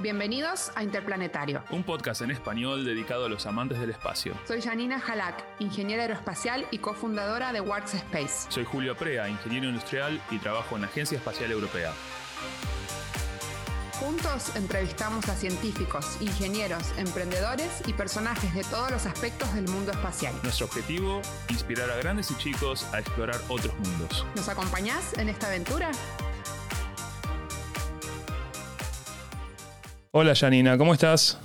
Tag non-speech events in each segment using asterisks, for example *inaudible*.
Bienvenidos a Interplanetario. Un podcast en español dedicado a los amantes del espacio. Soy Janina Halak, ingeniera aeroespacial y cofundadora de Works Space. Soy Julio Prea, ingeniero industrial y trabajo en la Agencia Espacial Europea. Juntos entrevistamos a científicos, ingenieros, emprendedores y personajes de todos los aspectos del mundo espacial. Nuestro objetivo, inspirar a grandes y chicos a explorar otros mundos. ¿Nos acompañás en esta aventura? Hola Janina, ¿cómo estás?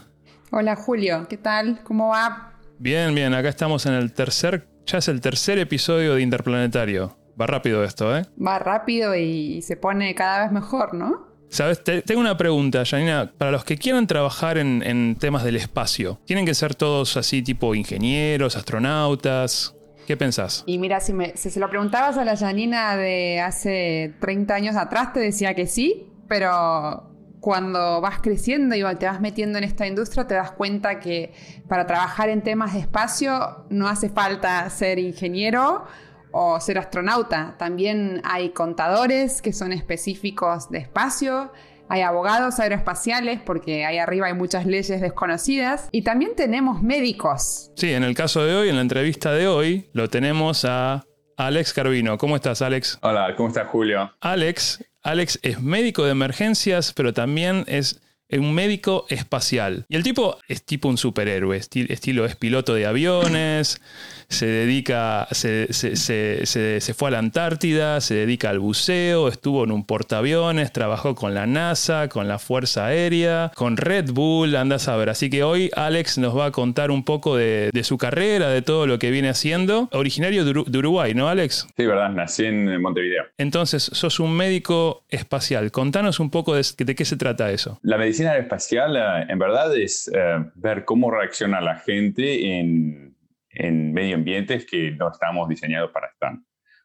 Hola Julio, ¿qué tal? ¿Cómo va? Bien, bien, acá estamos en el tercer, ya es el tercer episodio de Interplanetario. Va rápido esto, ¿eh? Va rápido y se pone cada vez mejor, ¿no? Sabes, tengo una pregunta, Janina. Para los que quieran trabajar en, temas del espacio, ¿tienen que ser todos así tipo ingenieros, astronautas? ¿Qué pensás? Y mira, si, si se lo preguntabas a la Janina de hace 30 años atrás, te decía que sí, pero cuando vas creciendo y te vas metiendo en esta industria, te das cuenta que para trabajar en temas de espacio no hace falta ser ingeniero o ser astronauta. También hay contadores que son específicos de espacio. Hay abogados aeroespaciales porque ahí arriba hay muchas leyes desconocidas. Y también tenemos médicos. Sí, en el caso de hoy, en la entrevista de hoy, lo tenemos a Alex Carvino. ¿Cómo estás, Alex? Hola, ¿cómo estás, Julio? Alex Alex es médico de emergencias, pero también es un médico espacial. Y el tipo es tipo un superhéroe, estilo es piloto de aviones, *clears throat* se dedica, se, se, fue a la Antártida, se dedica al buceo, estuvo en un portaaviones, trabajó con la NASA, con la Fuerza Aérea, con Red Bull, anda a saber. Así que hoy Alex nos va a contar un poco de, su carrera, de todo lo que viene haciendo. Originario de Uruguay, ¿no, Alex? Sí, verdad, nací en Montevideo. Entonces, sos un médico espacial. Contanos un poco de, de qué se trata eso. La medicina espacial, eh, en verdad, es eh, ver cómo reacciona la gente en en medio ambientes que no estamos diseñados para estar.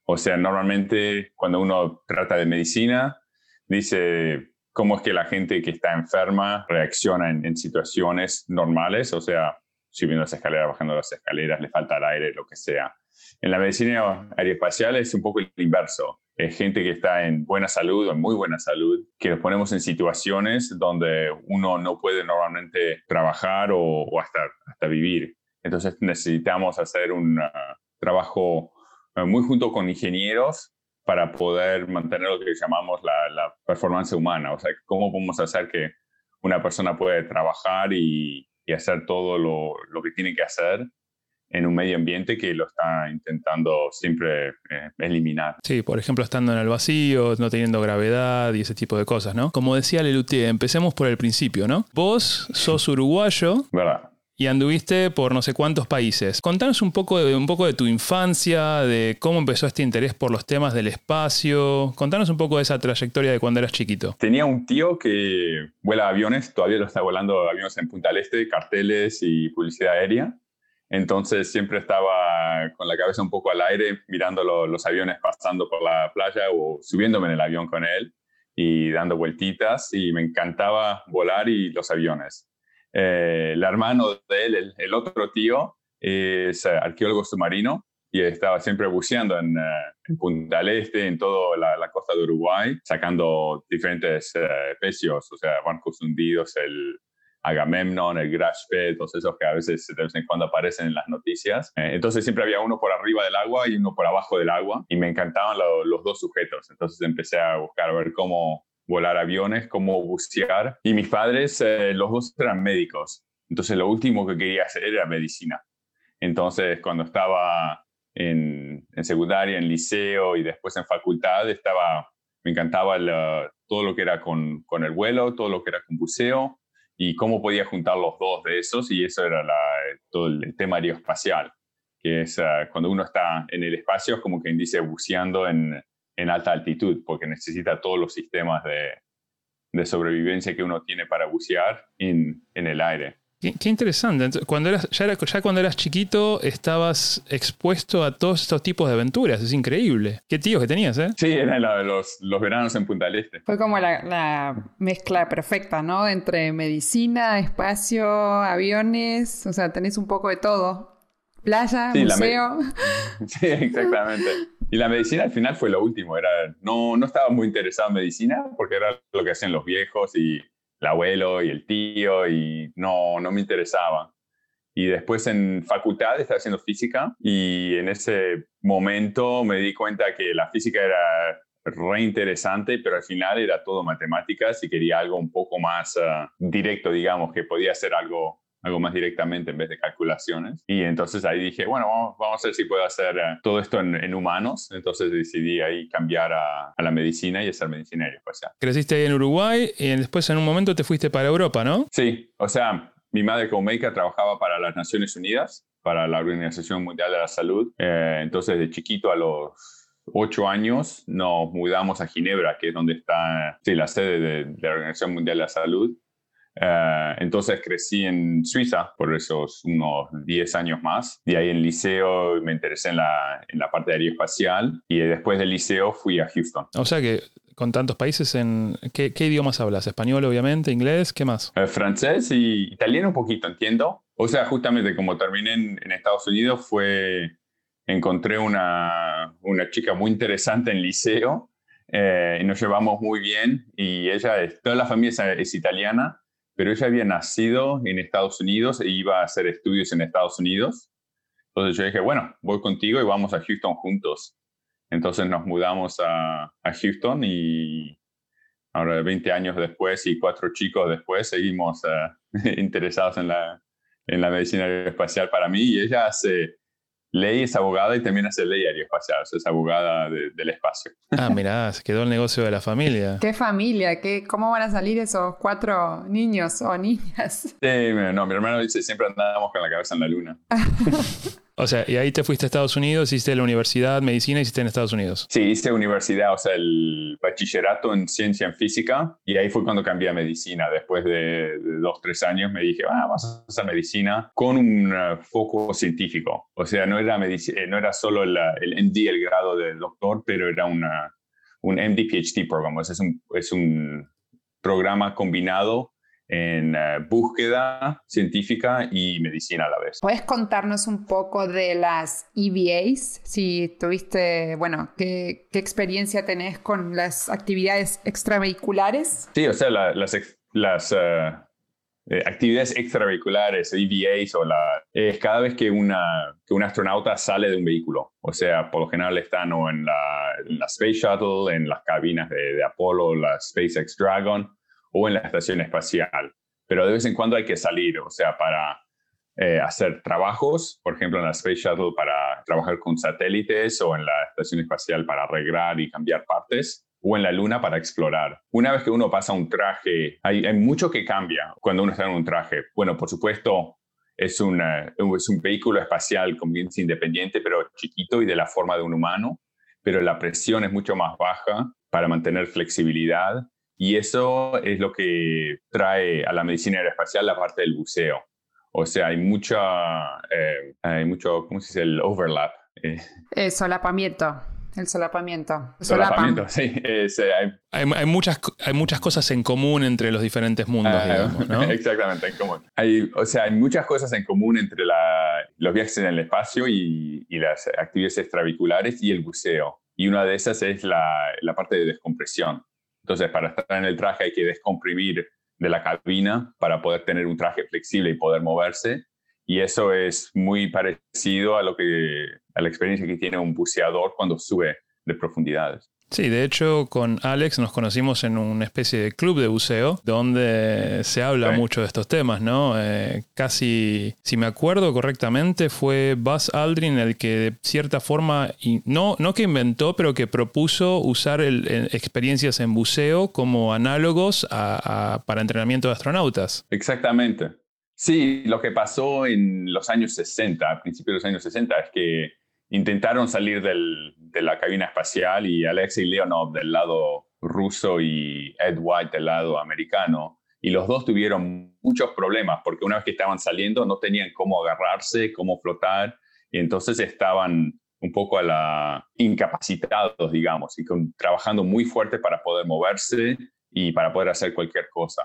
O sea, normalmente cuando uno trata de medicina, dice cómo es que la gente que está enferma reacciona en, situaciones normales, o sea, subiendo las escaleras, bajando las escaleras, le falta el aire, lo que sea. En la medicina aeroespacial es un poco el inverso. Es gente que está en buena salud o en muy buena salud, que nos ponemos en situaciones donde uno no puede normalmente trabajar o, hasta, hasta vivir. Entonces necesitamos hacer un ah, trabajo eh, muy junto con ingenieros para poder mantener lo que llamamos la, performance humana. O sea, cómo podemos hacer que una persona puede trabajar y, hacer todo lo, que tiene que hacer en un medio ambiente que lo está intentando siempre eh, eliminar. Sí, por ejemplo, estando en el vacío, no teniendo gravedad y ese tipo de cosas, ¿no? Como decía Lelutier, empecemos por el principio, ¿no? Vos sos uruguayo. ¿Verdad? y anduviste por no sé cuántos países. Contanos un poco, de, un poco de tu infancia, de cómo empezó este interés por los temas del espacio. Contanos un poco de esa trayectoria de cuando eras chiquito. Tenía un tío que vuela aviones, todavía lo está volando aviones en Punta del Este, carteles y publicidad aérea. Entonces siempre estaba con la cabeza un poco al aire mirando los aviones pasando por la playa o subiéndome en el avión con él y dando vueltitas y me encantaba volar y los aviones. Eh, el hermano de él, el, otro tío, es eh, arqueólogo submarino y estaba siempre buceando en, eh, Punta del Este, en toda la, costa de Uruguay, sacando diferentes especies, o sea, barcos hundidos, el Agamemnon, el Grashpet, todos esos que a veces de vez en cuando aparecen en las noticias. entonces siempre había uno por arriba del agua y uno por abajo del agua y me encantaban los dos sujetos. Entonces empecé a buscar a ver cómo, volar aviones, cómo bucear. Y mis padres, eh, los dos eran médicos. Entonces lo último que quería hacer era medicina. Entonces cuando estaba en, secundaria, en liceo y después en facultad, estaba, me encantaba todo lo que era con, con, el vuelo, todo lo que era con buceo y cómo podía juntar los dos de esos. Y eso era todo el, tema aeroespacial, que es ah, cuando uno está en el espacio, es como quien dice buceando en, en alta altitud, porque necesita todos los sistemas de, de sobrevivencia que uno tiene para bucear en, en el aire. Qué, interesante. Cuando eras, ya, ya, cuando eras chiquito estabas expuesto a todos estos tipos de aventuras. Es increíble. Qué tíos que tenías, ¿eh? Sí, eran los, los veranos en Punta del Este. Fue como la, la, mezcla perfecta, ¿no? Entre medicina, espacio, aviones. O sea, tenés un poco de todo. Playa, museo. *laughs* sí, exactamente. Y la medicina al final fue lo último. Era, no, no estaba muy interesado en medicina porque era lo que hacían los viejos y, abuelo y el tío y no, no me interesaba. Y después en facultad estaba haciendo física y en ese momento me di cuenta que la física era re interesante, pero al final era todo matemáticas y quería algo un poco más ah, directo, digamos, que podía hacer algo algo más directamente en vez de calculaciones. Y entonces ahí dije, bueno, vamos, a ver si puedo hacer eh, todo esto en, humanos. Entonces decidí ahí cambiar a, la medicina y hacer medicina aeroespacial. Creciste ahí en Uruguay y después en un momento te fuiste para Europa, ¿no? Sí, o sea, mi madre como médica trabajaba para las Naciones Unidas, para la Organización Mundial de la Salud. Eh, entonces de chiquito a los ocho años nos mudamos a Ginebra, que es donde está sí, la sede de la Organización Mundial de la Salud. Eh, entonces crecí en Suiza por esos unos 10 años más. De ahí en liceo me interesé en la, en la parte aeroespacial y después del liceo fui a Houston. O sea que con tantos países, en ¿qué, idiomas hablas? ¿Español, obviamente? ¿Inglés? ¿Qué más? Eh, francés y italiano un poquito, entiendo. O sea, justamente como terminé en, Estados Unidos fue, encontré una, una chica muy interesante en liceo eh, y nos llevamos muy bien y ella, es, toda la familia es italiana pero ella había nacido en Estados Unidos e iba a hacer estudios en Estados Unidos. Entonces yo dije, bueno, voy contigo y vamos a Houston juntos. Entonces nos mudamos a, Houston y ahora 20 años después y cuatro chicos después seguimos eh, *laughs* interesados en la, en la medicina aeroespacial para mí y ella hace Ley es abogada y también hace ley aeroespacial, es abogada del espacio. Ah, mirá, se quedó el negocio de la familia. ¿Qué familia? ¿Qué, ¿Cómo van a salir esos cuatro niños o niñas? Sí, no, mi hermano dice, siempre andábamos con la cabeza en la luna. *laughs* O sea, y ahí te fuiste a Estados Unidos, hiciste la universidad, medicina, hiciste en Estados Unidos. Sí, hice universidad, o sea, el bachillerato en ciencia en física, y ahí fue cuando cambié a medicina. Después de, dos, tres años me dije, ah, vamos a medicina con un eh, foco científico. O sea, no era, eh, no era solo el MD, el grado de doctor, pero era una, un MD PhD program. O sea, es un, es un programa combinado en eh, búsqueda científica y medicina a la vez. ¿Puedes contarnos un poco de las EVAs? Si tuviste, bueno, ¿qué, qué experiencia tenés con las actividades extravehiculares? Sí, o sea, las, las eh, eh, actividades extravehiculares, EVAs, o la, es cada vez que, una, que un astronauta sale de un vehículo. O sea, por lo general están o en la, en la Space Shuttle, en las cabinas de, de Apolo, la SpaceX Dragon, o en la estación espacial. Pero de vez en cuando hay que salir, o sea, para eh, hacer trabajos, por ejemplo, en la Space Shuttle para trabajar con satélites o en la estación espacial para arreglar y cambiar partes o en la luna para explorar. Una vez que uno pasa un traje, hay, hay mucho que cambia cuando uno está en un traje. Bueno, por supuesto, es, una, es un vehículo espacial con independiente, pero chiquito y de la forma de un humano, pero la presión es mucho más baja para mantener flexibilidad y eso es lo que trae a la medicina aeroespacial la parte del buceo. O sea, hay mucha, eh, hay mucho, ¿cómo se dice? El overlap. Eh. El solapamiento. El solapamiento. solapamiento, sí. Eh, hay... Hay, muchas, hay muchas cosas en común entre los diferentes mundos, ah, digamos, ¿no? *laughs* Exactamente, en común. Hay, o sea, hay muchas cosas en común entre la, los viajes en el espacio y, y, las actividades extravehiculares y el buceo. Y una de esas es la, la parte de descompresión. Entonces, para estar en el traje hay que descomprimir de la cabina para poder tener un traje flexible y poder moverse. Y eso es muy parecido a lo que a la experiencia que tiene un buceador cuando sube de profundidades. Sí, de hecho con Alex nos conocimos en una especie de club de buceo donde se habla mucho de estos temas, ¿no? Eh, casi, si me acuerdo correctamente, fue Buzz Aldrin el que de cierta forma, no, no que inventó, pero que propuso usar experiencias en buceo como análogos para entrenamiento de astronautas. Exactamente. Sí, lo que pasó en los años 60, a principios de los años 60, es que intentaron salir de la cabina espacial y Alexei Leonov del lado ruso y Ed White del lado americano. Y los dos tuvieron muchos problemas porque una vez que estaban saliendo no tenían cómo agarrarse, cómo flotar, y entonces estaban un poco a la incapacitados, digamos, y trabajando muy fuerte para poder moverse y para poder hacer cualquier cosa.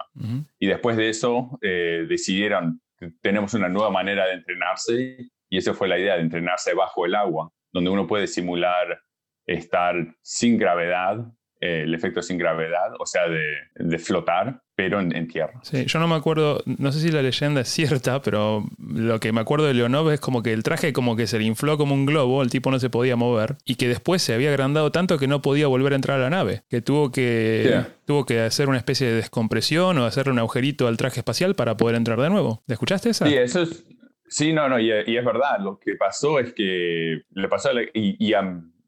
Y después de eso eh, decidieron, tenemos una nueva manera de entrenarse y esa fue la idea de entrenarse bajo el agua, donde uno puede simular estar sin gravedad eh, el efecto sin gravedad, o sea, de, flotar, pero en, tierra. Sí, yo no me acuerdo, no sé si la leyenda es cierta, pero lo que me acuerdo de Leonov es como que el traje como que se le infló como un globo, el tipo no se podía mover, y que después se había agrandado tanto que no podía volver a entrar a la nave, que tuvo que, tuvo que hacer una especie de descompresión o hacerle un agujerito al traje espacial para poder entrar de nuevo. ¿Le escuchaste esa? Sí, eso es... Sí, no, no, y, es verdad, lo que pasó es que le pasó, y,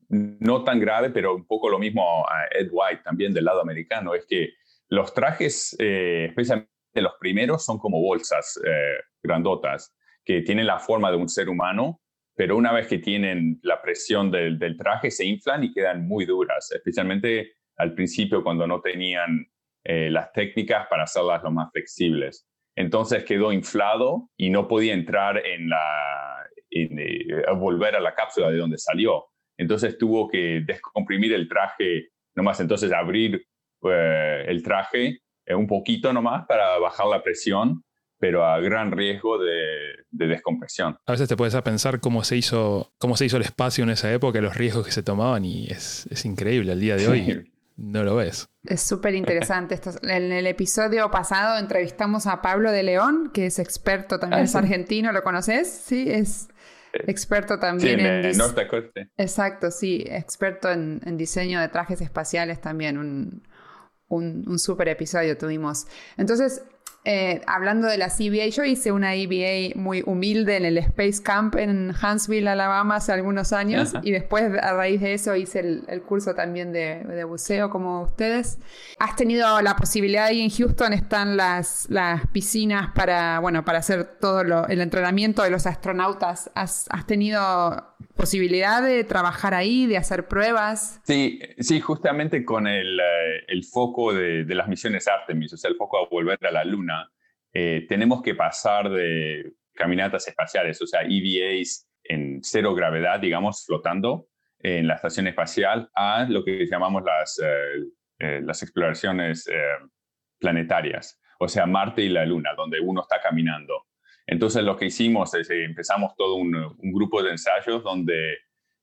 no tan grave, pero un poco lo mismo a Ed White también del lado americano, es que los trajes, eh, especialmente los primeros, son como bolsas eh, grandotas que tienen la forma de un ser humano, pero una vez que tienen la presión del, traje se inflan y quedan muy duras, especialmente al principio cuando no tenían eh, las técnicas para hacerlas lo más flexibles. Entonces quedó inflado y no podía entrar en la, volver a la cápsula de donde salió. Entonces tuvo que descomprimir el traje, nomás entonces abrir eh, el traje eh, un poquito nomás para bajar la presión, pero a gran riesgo de, descompresión. A veces te puedes a pensar cómo se, hizo, cómo se hizo el espacio en esa época, los riesgos que se tomaban y es, increíble al día de hoy. No lo ves. Es súper interesante. En el episodio pasado entrevistamos a Pablo de León, que es experto también, ah, es argentino, ¿lo conoces? Sí, es experto también en, en Norte Exacto, sí, experto en, diseño de trajes espaciales también, un, un, un super episodio tuvimos. Entonces, eh, hablando de la CBA, yo hice una EBA muy humilde en el Space Camp en Huntsville, Alabama, hace algunos años, y después a raíz de eso hice el, curso también de, buceo como ustedes. ¿Has tenido la posibilidad ahí en Houston? Están las, las piscinas para, bueno, para hacer todo el entrenamiento de los astronautas. ¿Has, has tenido posibilidad de trabajar ahí, de hacer pruebas? Sí, sí, justamente con el, eh, el foco de, de, las misiones Artemis, o sea, el foco a volver a la Luna, eh, tenemos que pasar de caminatas espaciales, o sea, EVAs en cero gravedad, digamos, flotando en la estación espacial, a lo que llamamos las, eh, las exploraciones planetarias, o sea, Marte y la Luna, donde uno está caminando. Entonces lo que hicimos es que empezamos todo un, grupo de ensayos donde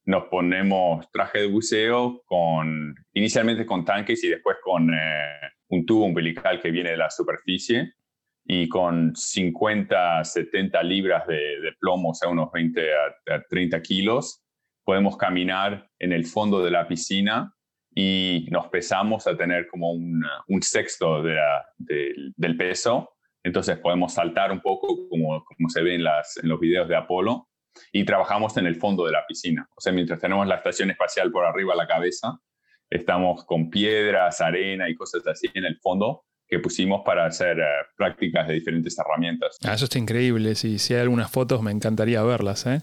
nos ponemos traje de buceo con, inicialmente con tanques y después con eh, un tubo umbilical que viene de la superficie y con 50, 70 libras de, plomo, o sea, unos 20 a, 30 kilos, podemos caminar en el fondo de la piscina y nos pesamos a tener como un, sexto del peso entonces podemos saltar un poco como, se ve en, los videos de Apolo y trabajamos en el fondo de la piscina. O sea, mientras tenemos la estación espacial por arriba a la cabeza, estamos con piedras, arena y cosas así en el fondo que pusimos para hacer eh, prácticas de diferentes herramientas. Ah, eso está increíble. Si, si hay algunas fotos, me encantaría verlas. ¿eh?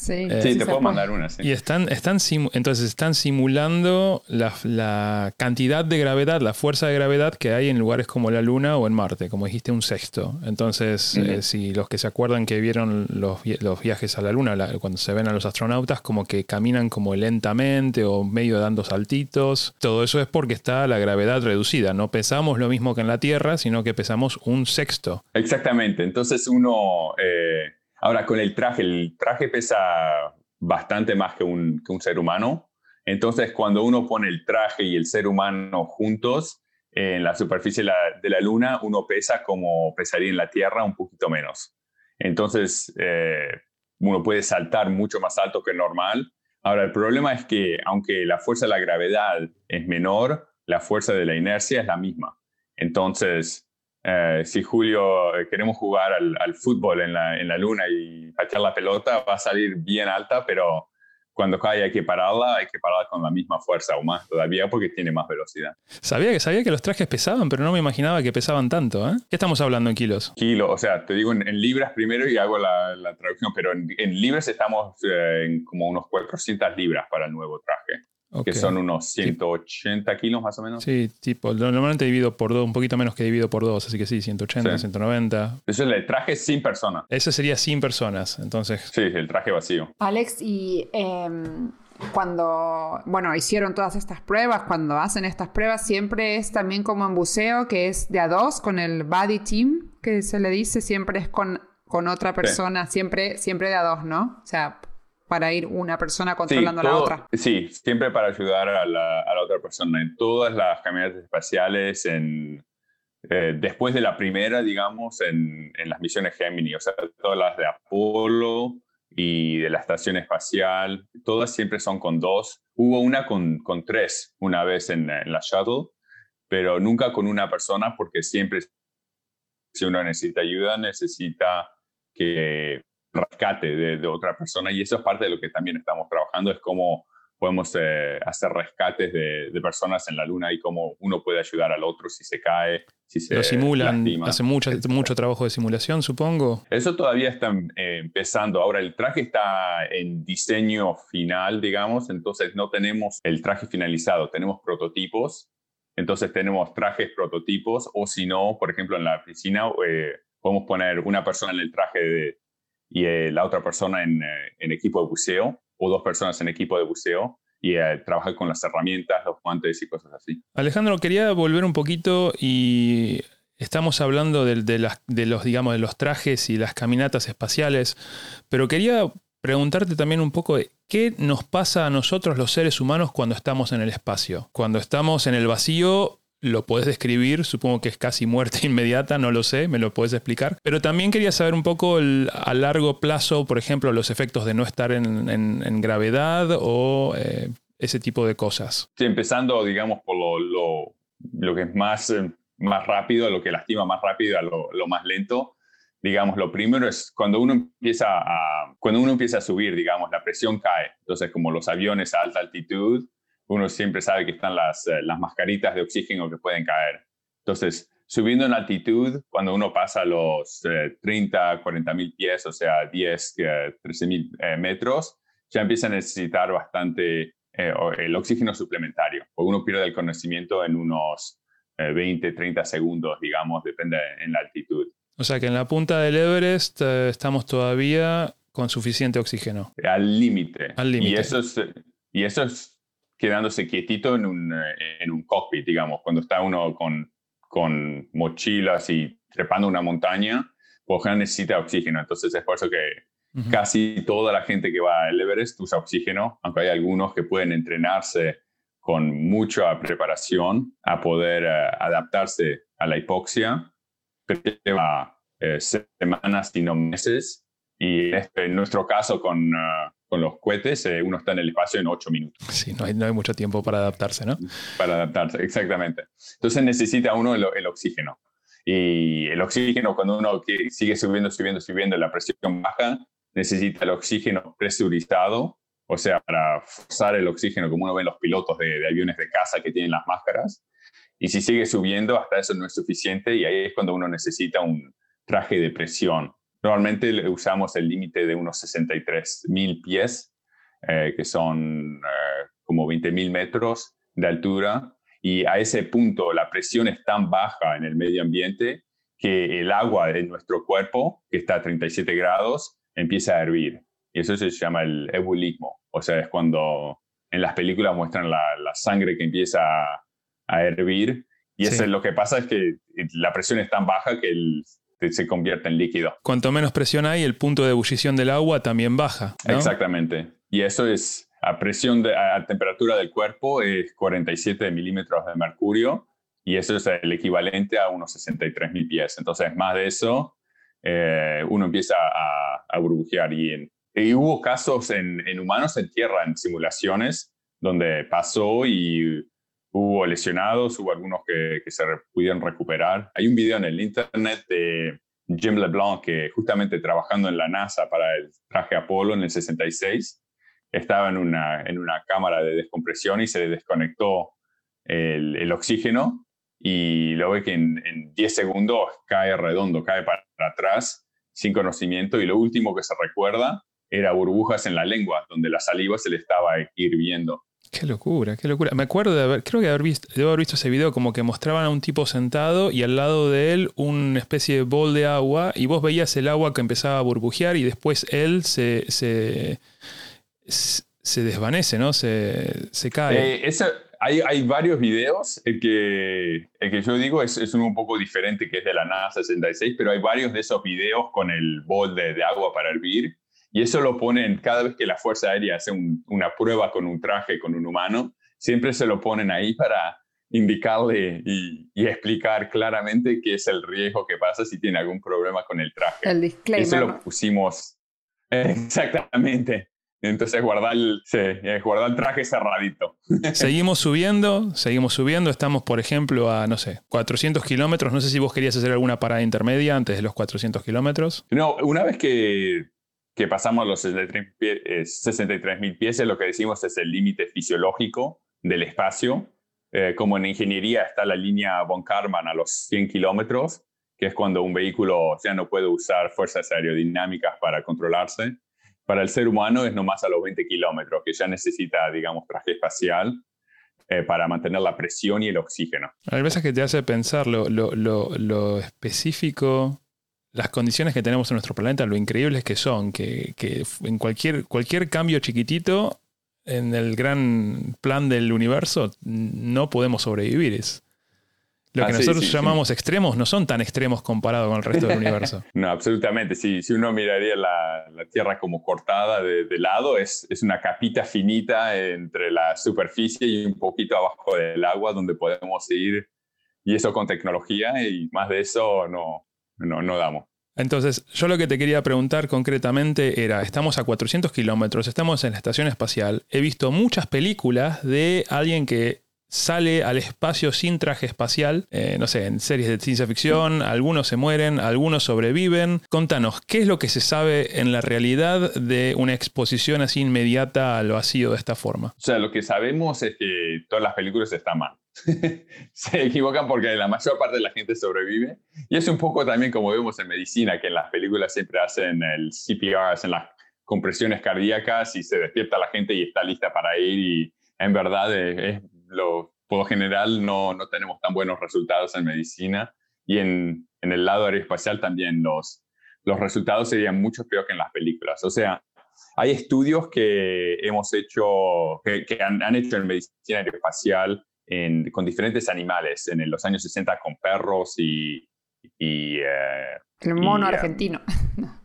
Sí, eh, te puedo mandar una. Y están, están entonces están simulando la, cantidad de gravedad, la fuerza de gravedad que hay en lugares como la Luna o en Marte, como dijiste, un sexto. Entonces, eh, si los que se acuerdan que vieron los, viajes a la Luna, cuando se ven a los astronautas, como que caminan como lentamente o medio dando saltitos, todo eso es porque está la gravedad reducida. No pesamos lo mismo que en la Tierra, sino que pesamos un sexto. Exactamente. Entonces uno... Eh, Ahora, con el traje, el traje pesa bastante más que un, ser humano. Entonces, cuando uno pone el traje y el ser humano juntos en la superficie de la, Luna, uno pesa como pesaría en la Tierra un poquito menos. Entonces, eh, uno puede saltar mucho más alto que normal. Ahora, el problema es que aunque la fuerza de la gravedad es menor, la fuerza de la inercia es la misma. Entonces, eh, si Julio eh, queremos jugar al, fútbol en la, en la, luna y patear la pelota, va a salir bien alta, pero cuando cae hay que pararla, hay que pararla con la misma fuerza o más todavía porque tiene más velocidad. Sabía que, sabía que los trajes pesaban, pero no me imaginaba que pesaban tanto. ¿eh? ¿Qué estamos hablando en kilos? Kilos, o sea, te digo en, libras primero y hago la, la traducción, pero en, en libras estamos eh, en como unos 400 libras para el nuevo traje que son unos 180 kilos más o menos. Sí, tipo, normalmente divido por dos, un poquito menos que divido por dos, así que sí, 180, 190. Eso es el traje sin personas. Eso sería sin personas, entonces. Sí, el traje vacío. Alex, y em, cuando, bueno, hicieron todas estas pruebas, cuando hacen estas pruebas, siempre es también como en buceo, que es de a dos, con el body team, que se le dice, siempre es con, con otra persona, siempre, siempre de a dos, ¿no? O sea, para ir una persona controlando a la otra. Sí, siempre para ayudar a la, a la, otra persona. En todas las caminatas espaciales, en, eh, después de la primera, digamos, en, en, las misiones Gemini, o sea, todas las de Apolo y de la estación espacial, todas siempre son con dos. Hubo una con, con tres una vez en, en la shuttle, pero nunca con una persona porque siempre si uno necesita ayuda, necesita que rescate de, otra persona y eso es parte de lo que también estamos trabajando, es cómo podemos eh, hacer rescates de, personas en la luna y cómo uno puede ayudar al otro si se cae, si se Lo simulan, hace mucho, mucho trabajo de simulación, supongo. Eso todavía está eh, empezando. Ahora, el traje está en diseño final, digamos, entonces no tenemos el traje finalizado, tenemos prototipos, entonces tenemos trajes prototipos o si no, por ejemplo, en la piscina eh, podemos poner una persona en el traje de y eh, la otra persona en, eh, en, equipo de buceo o dos personas en equipo de buceo y eh, trabajar con las herramientas, los guantes y cosas así. Alejandro, quería volver un poquito y estamos hablando de, de, de, los, digamos, de los trajes y las caminatas espaciales, pero quería preguntarte también un poco qué nos pasa a nosotros los seres humanos cuando estamos en el espacio. Cuando estamos en el vacío lo puedes describir, supongo que es casi muerte *laughs* inmediata, no lo sé, me lo puedes explicar. Pero también quería saber un poco a largo plazo, por ejemplo, los efectos de no estar en, gravedad o eh, ese tipo de cosas. Sí, empezando, digamos, por lo, lo, que es más, eh, más rápido, lo que lastima más rápido, lo, lo más lento. Digamos, lo primero es cuando uno empieza a, cuando uno empieza a subir, digamos, la presión cae. Entonces, como los aviones a alta altitud, uno siempre sabe que están las, eh, las mascaritas de oxígeno que pueden caer. Entonces, subiendo en altitud, cuando uno pasa los 30, 40 mil pies, o sea, 10, 13 mil eh, metros, ya empieza a necesitar bastante eh, el oxígeno suplementario, o uno pierde el conocimiento en unos 20, 30 segundos, digamos, depende en la altitud. O sea que en la punta del Everest estamos todavía con suficiente oxígeno. Al límite. Al límite. Y eso es, y eso es quedándose quietito en un, eh, en un cockpit, digamos, cuando está uno con, con mochilas y trepando una montaña, pues necesita oxígeno. Entonces es por eso que casi toda la gente que va al Everest usa oxígeno, aunque hay algunos que pueden entrenarse con mucha preparación a poder eh, adaptarse a la hipoxia, pero lleva eh, semanas y no meses. Y este, en nuestro caso con, con los cohetes, eh, uno está en el espacio en ocho minutos. Sí, no hay, no hay, mucho tiempo para adaptarse, ¿no? Para adaptarse, exactamente. Entonces necesita uno el, oxígeno. Y el oxígeno, cuando uno sigue subiendo, subiendo, subiendo, la presión baja, necesita el oxígeno presurizado, o sea, para forzar el oxígeno, como uno ve en los pilotos de, de aviones de casa que tienen las máscaras. Y si sigue subiendo, hasta eso no es suficiente y ahí es cuando uno necesita un traje de presión Normalmente usamos el límite de unos 63 mil pies, eh, que son eh, como 20 mil metros de altura, y a ese punto la presión es tan baja en el medio ambiente que el agua de nuestro cuerpo, que está a 37 grados, empieza a hervir. Y eso se llama el ebulismo. O sea, es cuando en las películas muestran la, sangre que empieza a, hervir. Y eso es lo que pasa es que la presión es tan baja que el, se convierte en líquido. Cuanto menos presión hay, el punto de ebullición del agua también baja. Exactamente. Y eso es a presión, de, a temperatura del cuerpo, es 47 milímetros de mercurio y eso es el equivalente a unos 63 mil pies. Entonces, más de eso, eh, uno empieza a, a burbujear. Y, y, hubo casos en, en, humanos en tierra, en simulaciones, donde pasó y Hubo lesionados, hubo algunos que, se pudieron recuperar. Hay un video en el internet de Jim LeBlanc que justamente trabajando en la NASA para el traje Apolo en el 66, estaba en una, en una cámara de descompresión y se le desconectó el, oxígeno y lo ve que en, en 10 segundos cae redondo, cae para atrás sin conocimiento y lo último que se recuerda era burbujas en la lengua, donde la saliva se le estaba hirviendo. Qué locura, qué locura. Me acuerdo de haber, creo que haber visto, debo haber visto ese video como que mostraban a un tipo sentado y al lado de él una especie de bol de agua y vos veías el agua que empezaba a burbujear y después él se, se, se desvanece, ¿no? Se, se cae. Eh, hay, hay, varios videos. El que, el que yo digo es, es, uno un poco diferente que es de la NASA 66, pero hay varios de esos videos con el bol de, de agua para hervir Y eso lo ponen cada vez que la Fuerza Aérea hace una prueba con un traje, con un humano, siempre se lo ponen ahí para indicarle y, explicar claramente qué es el riesgo que pasa si tiene algún problema con el traje. El disclaimer. Eso lo pusimos *laughs* exactamente. Entonces guardar el, sí, guardar el traje cerradito. *laughs* Seguimos subiendo, seguimos subiendo. Estamos, por ejemplo, a, no sé, 400 kilómetros. No sé si vos querías hacer alguna parada intermedia antes de los 400 kilómetros. No, una vez que, que pasamos los 63 mil pies, lo que decimos es el límite fisiológico del espacio. Eh, como en ingeniería está la línea von Karman a los 100 kilómetros, que es cuando un vehículo ya no puede usar fuerzas aerodinámicas para controlarse. Para el ser humano es nomás a los 20 kilómetros, que ya necesita, digamos, traje espacial eh, para mantener la presión y el oxígeno. Hay veces que te hace pensar lo, lo, lo, específico, las condiciones que tenemos en nuestro planeta, lo increíbles que son, que, que en cualquier, cualquier cambio chiquitito en el gran plan del universo no podemos sobrevivir. Es, lo que ah, nosotros llamamos extremos no son tan extremos comparado con el resto del universo. *laughs* No, absolutamente. Si, si uno miraría la, la Tierra como cortada de, lado, es, es, una capita finita entre la superficie y un poquito abajo del agua donde podemos ir. Y eso con tecnología y más de eso no, no, no damos. Entonces, yo lo que te quería preguntar concretamente era, estamos a 400 kilómetros, estamos en la estación espacial, he visto muchas películas de alguien que sale al espacio sin traje espacial, eh, no sé, en series de ciencia ficción, algunos se mueren, algunos sobreviven. Contanos, ¿qué es lo que se sabe en la realidad de una exposición así inmediata al vacío de esta forma? O sea, lo que sabemos es que todas las películas están mal. *laughs* se equivocan porque la mayor parte de la gente sobrevive. Y es un poco también como vemos en medicina, que en las películas siempre hacen el CPR, hacen las compresiones cardíacas y se despierta la gente y está lista para ir. Y en verdad, es, lo, por lo general, no, no tenemos tan buenos resultados en medicina. Y en, en el lado aeroespacial también los, los resultados serían mucho peor que en las películas. O sea, hay estudios que hemos hecho, que, han, han, hecho en medicina aeroespacial con diferentes animales en los años 60 con perros y... y eh, el mono eh, argentino. *laughs*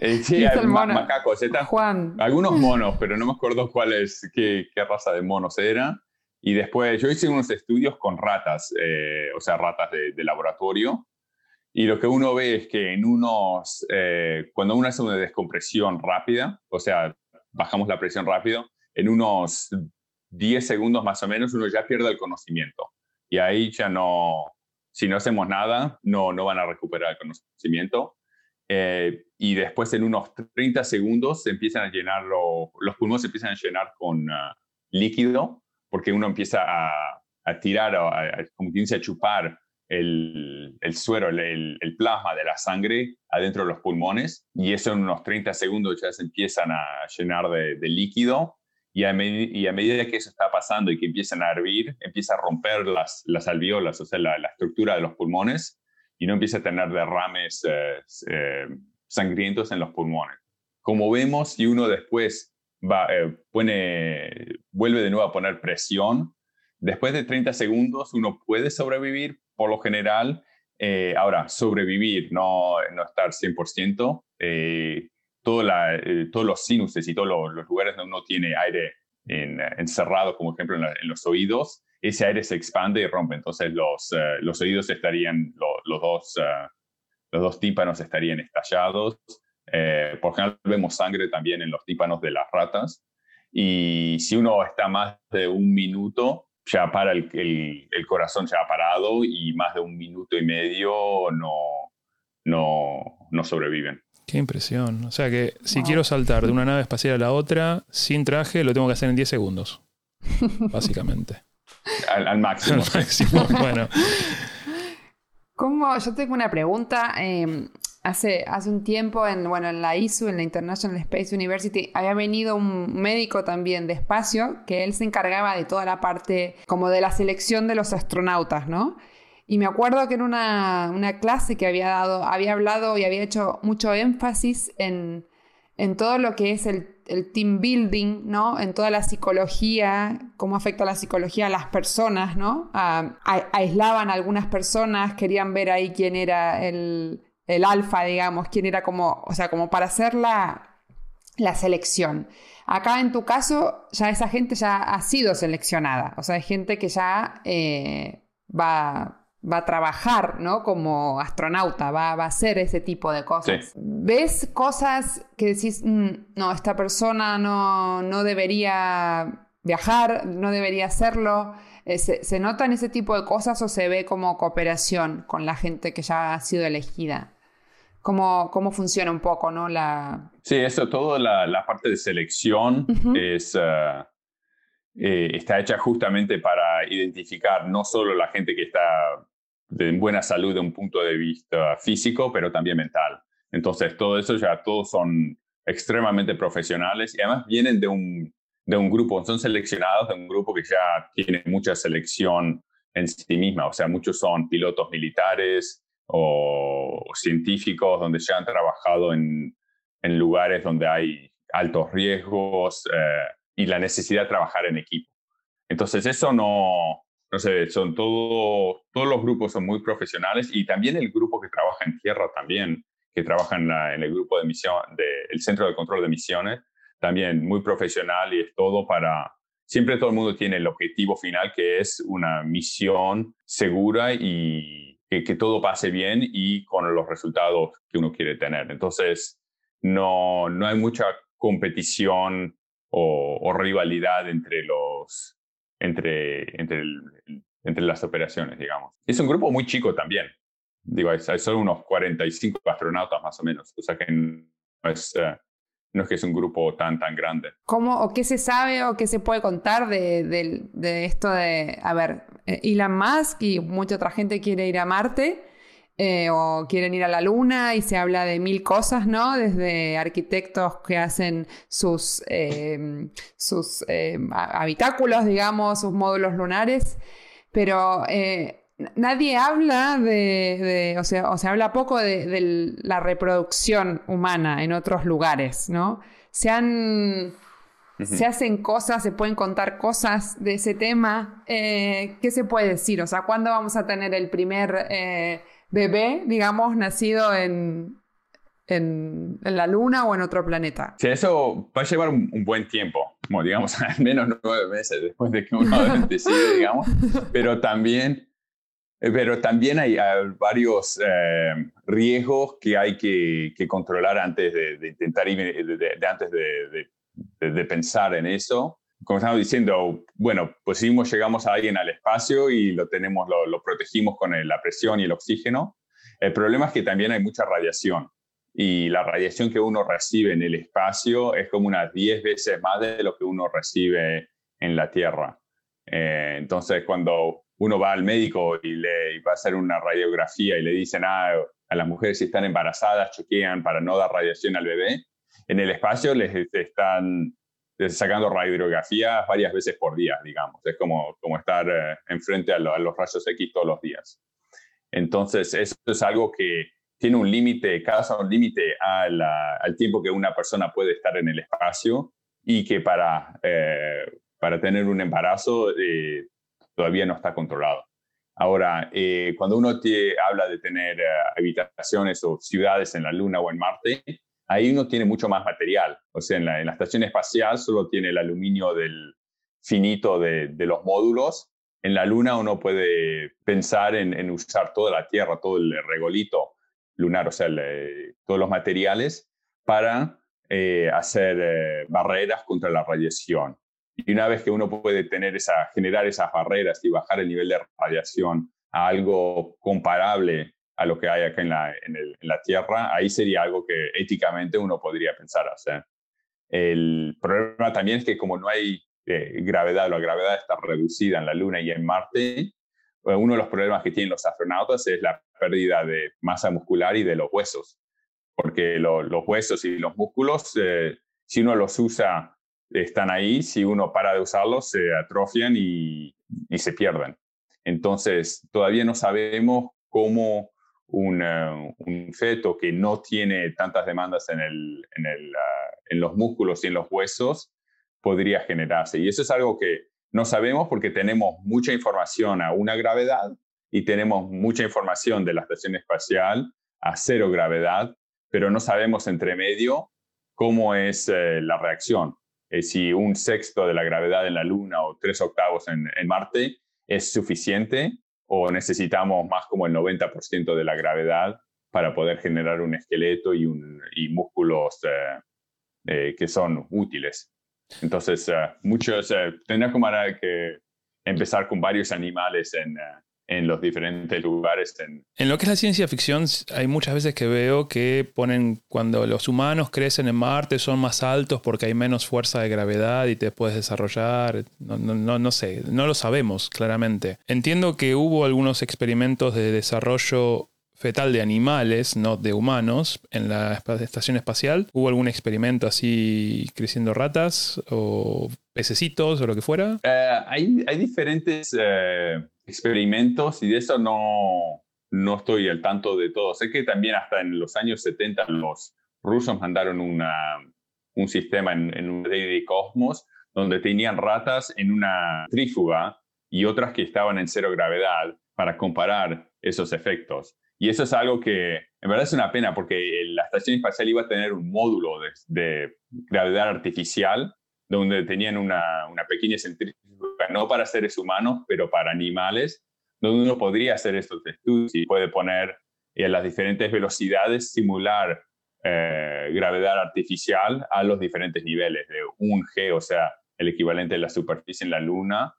Eh, sí, hay macacos. Juan. Algunos *laughs* monos, pero no me acuerdo cuál es, qué, qué, raza de monos era. Y después yo hice unos estudios con ratas, o sea, ratas de, de, laboratorio. Y lo que uno ve es que en unos, cuando uno hace una descompresión rápida, o sea, bajamos la presión rápido, en unos 10 segundos más o menos, uno ya pierde el conocimiento. Y ahí ya no, si no hacemos nada, no, no van a recuperar el conocimiento. Eh, y después en unos 30 segundos se empiezan a llenar, los pulmones se empiezan a llenar con ah, líquido, porque uno empieza a, a tirar, a, como quien dice, a chupar el, el suero, el, plasma de la sangre adentro de los pulmones. Y eso en unos 30 segundos ya se empiezan a llenar de líquido y a, medida que eso está pasando y que empiezan a hervir, empieza a romper las, las alveolas, o sea, la, estructura de los pulmones, y no empieza a tener derrames eh, eh, sangrientos en los pulmones. Como vemos, si uno después va, eh, pone, vuelve de nuevo a poner presión, después de 30 segundos uno puede sobrevivir por lo general. ahora, sobrevivir, no, no estar 100%. Eh, todos los sinuses y todos los, lugares donde uno tiene aire encerrado, como ejemplo en, los oídos, ese aire se expande y rompe. Entonces los, eh, los oídos estarían, los, dos, eh, los dos tímpanos estarían estallados. por general vemos sangre también en los tímpanos de las ratas. Y si uno está más de un minuto, ya para el, el, el, corazón ya ha parado y más de un minuto y medio no, no, no sobreviven. Qué impresión. O sea que si quiero saltar de una nave espacial a la otra sin traje, lo tengo que hacer en 10 segundos. *laughs* Básicamente. al, máximo. al máximo. *laughs* *laughs* bueno. ¿Cómo? Yo tengo una pregunta. Em, hace, hace un tiempo en, bueno, en la ISU, en la International Space University, había venido un médico también de espacio que él se encargaba de toda la parte como de la selección de los astronautas, ¿no? Y me acuerdo que en una, clase que había dado, había hablado y había hecho mucho énfasis en, todo lo que es el, team building, ¿no? En toda la psicología, cómo afecta la psicología a las personas, ¿no? aislaban a algunas personas, querían ver ahí quién era el, el alfa, digamos, quién era como, o sea, como para hacer la, la selección. Acá en tu caso, ya esa gente ya ha sido seleccionada, o sea, hay gente que ya eh, va, va a trabajar, ¿no? Como astronauta, va, va a hacer ese tipo de cosas. ¿Ves cosas que decís, mm, no, esta persona no, no debería viajar, no debería hacerlo? Eh, ¿Se, ¿Se notan ese tipo de cosas o se ve como cooperación con la gente que ya ha sido elegida? cómo, cómo funciona un poco, ¿no? La... Sí, eso, toda la, la parte de selección es, uh, eh, está hecha justamente para identificar no solo la gente que está en buena salud de un punto de vista físico, pero también mental. Entonces, todo eso ya todos son extremadamente profesionales y además vienen de un, de un grupo, son seleccionados de un grupo que ya tiene mucha selección en sí misma. O sea, muchos son pilotos militares, o, científicos donde ya han trabajado en, en lugares donde hay altos riesgos eh, y la necesidad de trabajar en equipo. Entonces eso no, no sé, son todo, todos los grupos son muy profesionales y también el grupo que trabaja en tierra también, que trabaja en, en el grupo de misión, del Centro de Control de Misiones, también muy profesional y es todo para, siempre todo el mundo tiene el objetivo final que es una misión segura y que, todo pase bien y con los resultados que uno quiere tener. Entonces, no, no hay mucha competición o, rivalidad entre, los, entre, entre, entre las operaciones, digamos. Es un grupo muy chico también. Digo, hay, solo unos 45 astronautas más o menos, o sea que no es, eh, no es que es un grupo tan, tan grande. ¿Cómo o qué se sabe o qué se puede contar de, de, esto de, a ver, eh, Elon Musk y mucha otra gente quiere ir a Marte eh, o quieren ir a la Luna y se habla de mil cosas, ¿no? Desde arquitectos que hacen sus, em, sus em, habitáculos, digamos, sus módulos lunares, pero eh, nadie habla de, o, sea, o se habla poco de, la reproducción humana en otros lugares, ¿no? Se han... Se hacen cosas, se pueden contar cosas de ese tema. Eh, ¿Qué se puede decir? O sea, ¿cuándo vamos a tener el primer bebé, digamos, nacido en, en, la Luna o en otro planeta? Sí, eso va a llevar un, buen tiempo, como digamos, *laughs* al menos nueve meses después de que uno *laughs* decide, digamos, pero también eh, pero también hay, varios eh, riesgos que hay que, controlar antes de, intentar ir, de, antes de, pensar en eso. Como estamos diciendo, bueno, pues llegamos a alguien al espacio y lo tenemos, lo, protegimos con la presión y el oxígeno. El problema es que también hay mucha radiación y la radiación que uno recibe en el espacio es como unas 10 veces más de lo que uno recibe en la Tierra. Eh, entonces, cuando uno va al médico y le va a hacer una radiografía y le dicen ah, a las mujeres si están embarazadas, chequean para no dar radiación al bebé. En el espacio les están sacando radiografías varias veces por día, digamos. Es como, como estar eh, enfrente a, los rayos X todos los días. Entonces, eso es algo que tiene un límite, causa un límite al tiempo que una persona puede estar en el espacio y que para, eh, para tener un embarazo eh, todavía no está controlado. Ahora, eh, cuando uno te, habla de tener eh, habitaciones o ciudades en la Luna o en Marte, ahí uno tiene mucho más material. O sea, en la, estación espacial solo tiene el aluminio del finito de, los módulos. En la Luna uno puede pensar en, usar toda la Tierra, todo el regolito lunar, o sea, todos los materiales para eh, hacer barreras contra la radiación. Y una vez que uno puede tener esa, generar esas barreras y bajar el nivel de radiación a algo comparable a lo que hay acá en la, en, la Tierra, ahí sería algo que éticamente uno podría pensar hacer. El problema también es que como no hay eh, gravedad, la gravedad está reducida en la Luna y en Marte, eh, uno de los problemas que tienen los astronautas es la pérdida de masa muscular y de los huesos, porque los huesos y los músculos, eh, si uno los usa están ahí, si uno para de usarlos, se atrofian y, se pierden. Entonces, todavía no sabemos cómo un feto que no tiene tantas demandas en, el, ah, en, los músculos y en los huesos podría generarse. Y eso es algo que no sabemos porque tenemos mucha información a una gravedad y tenemos mucha información de la estación espacial a cero gravedad, pero no sabemos entre medio cómo es eh, la reacción. Eh, si un sexto de la gravedad en la Luna o tres octavos en, Marte es suficiente o necesitamos más como el 90% de la gravedad para poder generar un esqueleto y, un, y músculos que son útiles. Entonces, muchos, tendrá que empezar con varios animales en, en los diferentes lugares. En... lo que es la ciencia ficción, hay muchas veces que veo que ponen cuando los humanos crecen en Marte son más altos porque hay menos fuerza de gravedad y te puedes desarrollar. No, no, no sé, no lo sabemos claramente. Entiendo que hubo algunos experimentos de desarrollo fetal de animales, no de humanos, en la estación espacial. ¿Hubo algún experimento así creciendo ratas o pececitos o lo que fuera? Eh, hay, hay, diferentes eh, experimentos y de eso no, no estoy al tanto de todo. Sé que también hasta en los años 70 los rusos mandaron una, un sistema en, en un de Cosmos donde tenían ratas en una trífuga y otras que estaban en cero gravedad para comparar esos efectos. Y eso es algo que en verdad es una pena porque la estación espacial iba a tener un módulo de, gravedad artificial donde tenían una, una, pequeña centrífuga, no para seres humanos, pero para animales, donde uno podría hacer estos estudios y puede poner en las diferentes velocidades, simular eh, gravedad artificial a los diferentes niveles, de un G, o sea, el equivalente de la superficie en la Luna,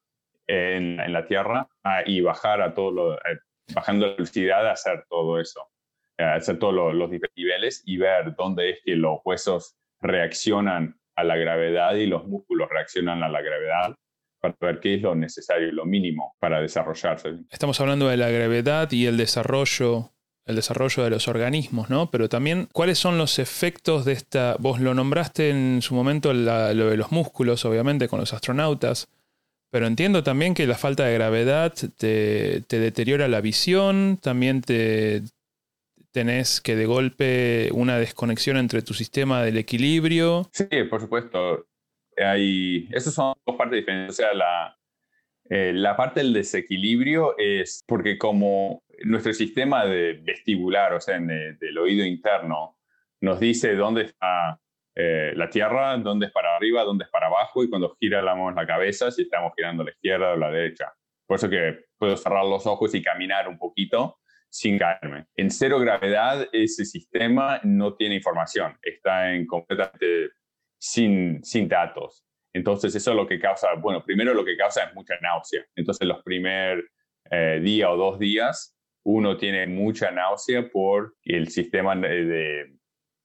en, en la Tierra, y bajar a todo lo, eh, bajando la velocidad, hacer todo eso, eh, hacer todos los, diferentes niveles y ver dónde es que los huesos reaccionan a la gravedad y los músculos reaccionan a la gravedad para ver qué es lo necesario, lo mínimo para desarrollarse. Estamos hablando de la gravedad y el desarrollo el desarrollo de los organismos, ¿no? Pero también, ¿cuáles son los efectos de esta? Vos lo nombraste en su momento lo de los músculos, obviamente, con los astronautas. Pero entiendo también que la falta de gravedad te, deteriora la visión, también te tenés que de golpe una desconexión entre tu sistema del equilibrio. Sí, por supuesto. Hay, esas son dos partes diferentes. O sea, la, eh, la parte del desequilibrio es porque como nuestro sistema de vestibular, o sea, del oído interno, nos dice dónde está eh, la Tierra, dónde es para arriba, dónde es para abajo, y cuando giramos la cabeza, si estamos girando a la izquierda o a la derecha. Por eso que puedo cerrar los ojos y caminar un poquito sin caerme. En cero gravedad, ese sistema no tiene información, está en completamente sin, sin datos. Entonces, eso es lo que causa, bueno, primero lo que causa es mucha náusea. Entonces, los primeros eh, día o dos días, uno tiene mucha náusea por el sistema de,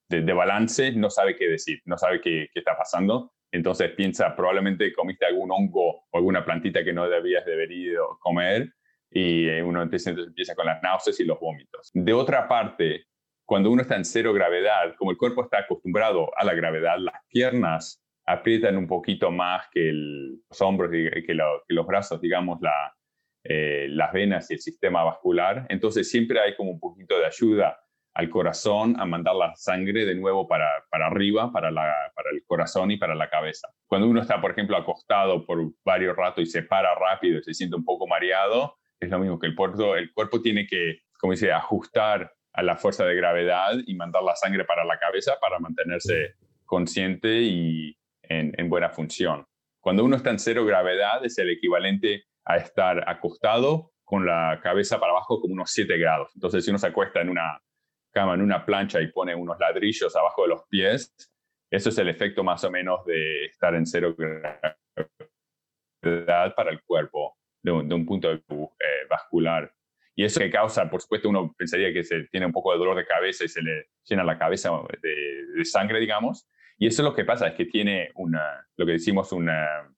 de, balance, no sabe qué decir, no sabe qué, qué, está pasando. Entonces piensa, probablemente comiste algún hongo o alguna plantita que no debías deberío comer y eh, uno entonces empieza con las náuseas y los vómitos. De otra parte, cuando uno está en cero gravedad, como el cuerpo está acostumbrado a la gravedad, las piernas aprietan un poquito más que los hombros, que, que los brazos, digamos, la, eh, las venas y el sistema vascular. Entonces siempre hay como un poquito de ayuda al corazón a mandar la sangre de nuevo para, para arriba, para, la, para el corazón y para la cabeza. Cuando uno está, por ejemplo, acostado por varios ratos y se para rápido y se siente un poco mareado, es lo mismo que el cuerpo, el cuerpo tiene que, como dice, ajustar a la fuerza de gravedad y mandar la sangre para la cabeza para mantenerse consciente y en, en buena función. Cuando uno está en cero gravedad es el equivalente a estar acostado con la cabeza para abajo como unos 7 grados. Entonces, si uno se acuesta en una cama en una plancha y pone unos ladrillos abajo de los pies, eso es el efecto más o menos de estar en cero gravedad para el cuerpo, de un, punto eh, vascular. Y eso que causa, por supuesto, uno pensaría que se tiene un poco de dolor de cabeza y se le llena la cabeza de, sangre, digamos. Y eso es lo que pasa, es que tiene una, lo que decimos una,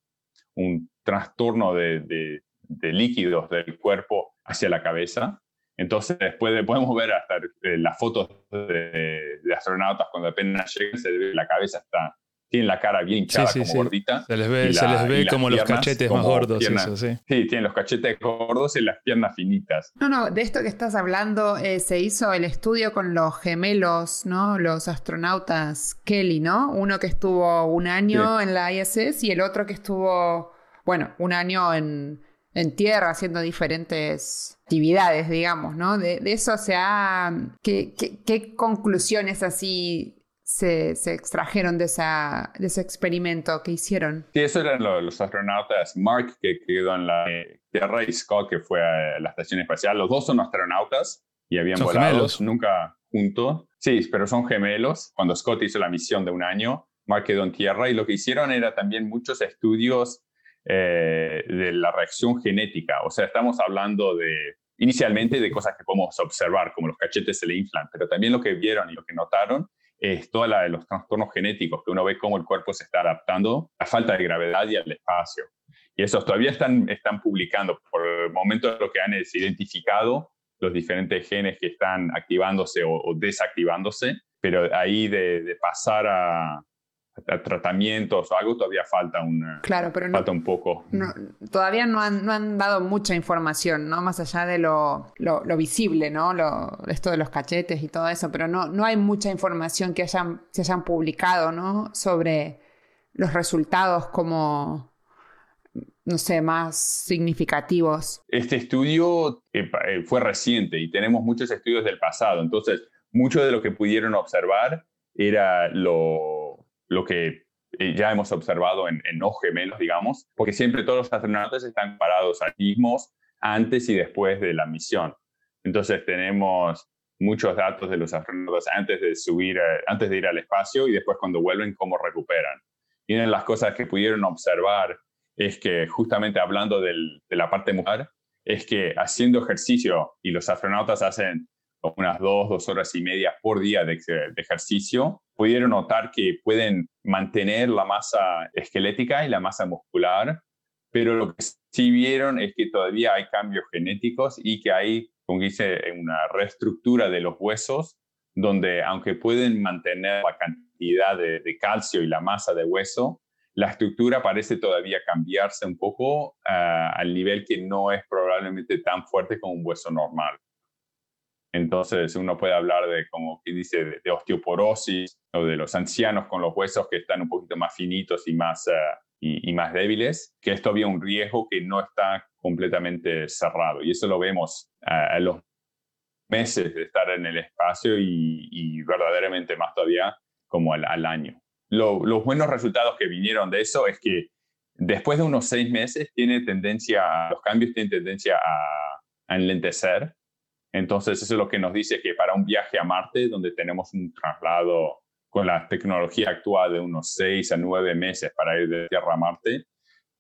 un trastorno de, de líquidos del cuerpo hacia la cabeza entonces, después podemos ver hasta eh, las fotos de, astronautas cuando apenas llegan, se ve la cabeza está, tiene la cara bien hinchada, como gordita. Se les ve, se les ve como los cachetes más gordos. sí. tienen los cachetes gordos y las piernas finitas. No, no, de esto que estás hablando, eh, se hizo el estudio con los gemelos, ¿no? Los astronautas Kelly, ¿no? Uno que estuvo un año en la ISS y el otro que estuvo, bueno, un año en en tierra haciendo diferentes actividades, digamos, ¿no? De, eso se ha... ¿qué, conclusiones así se, extrajeron de, esa, de ese experimento que hicieron. Sí, eso eran los, astronautas Mark, que quedó en la Tierra, y Scott, que fue a la estación espacial. Los dos son astronautas y habían volado nunca juntos. Sí, pero son gemelos. Cuando Scott hizo la misión de un año, Mark quedó en Tierra y lo que hicieron era también muchos estudios eh, de la reacción genética. O sea, estamos hablando de inicialmente de cosas que podemos observar, como los cachetes se le inflan, pero también lo que vieron y lo que notaron es toda la de los trastornos genéticos, que uno ve cómo el cuerpo se está adaptando a falta de gravedad y al espacio. Y esos todavía están, están publicando. Por el momento lo que han identificado los diferentes genes que están activándose o, desactivándose, pero ahí de pasar a, tratamientos o algo, todavía falta un, claro, pero falta un poco. todavía no han, no han, dado mucha información, ¿no? Más allá de lo, lo, visible, ¿no? Lo, esto de los cachetes y todo eso, pero no, no hay mucha información que hayan, se hayan publicado, ¿no? Sobre los resultados como, no sé, más significativos. Este estudio eh, eh, fue reciente y tenemos muchos estudios del pasado, entonces mucho de lo que pudieron observar era lo lo que eh, ya hemos observado en, en no gemelos, digamos, porque siempre todos los astronautas están parados a mismos antes y después de la misión. Entonces tenemos muchos datos de los astronautas antes de subir, eh, antes de ir al espacio y después cuando vuelven, cómo recuperan. Y una de las cosas que pudieron observar es que justamente hablando de la parte mujer, es que haciendo ejercicio y los astronautas hacen unas dos, dos horas y media por día de, ejercicio, pudieron notar que pueden mantener la masa esquelética y la masa muscular, pero lo que sí vieron es que todavía hay cambios genéticos y que hay, como dice, una reestructura de los huesos, donde aunque pueden mantener la cantidad de, calcio y la masa de hueso, la estructura parece todavía cambiarse un poco ah, al nivel que no es probablemente tan fuerte como un hueso normal. Entonces uno puede hablar de, como quien dice, de, osteoporosis o de los ancianos con los huesos que están un poquito más finitos y más, eh, y, más débiles, que esto había un riesgo que no está completamente cerrado. Y eso lo vemos a los meses de estar en el espacio y, verdaderamente más todavía como al, año. los buenos resultados que vinieron de eso es que después de unos seis meses tiene tendencia, los cambios tienen tendencia a, a enlentecer entonces, eso es lo que nos dice que para un viaje a Marte, donde tenemos un traslado con la tecnología actual de unos seis a nueve meses para ir de Tierra a Marte,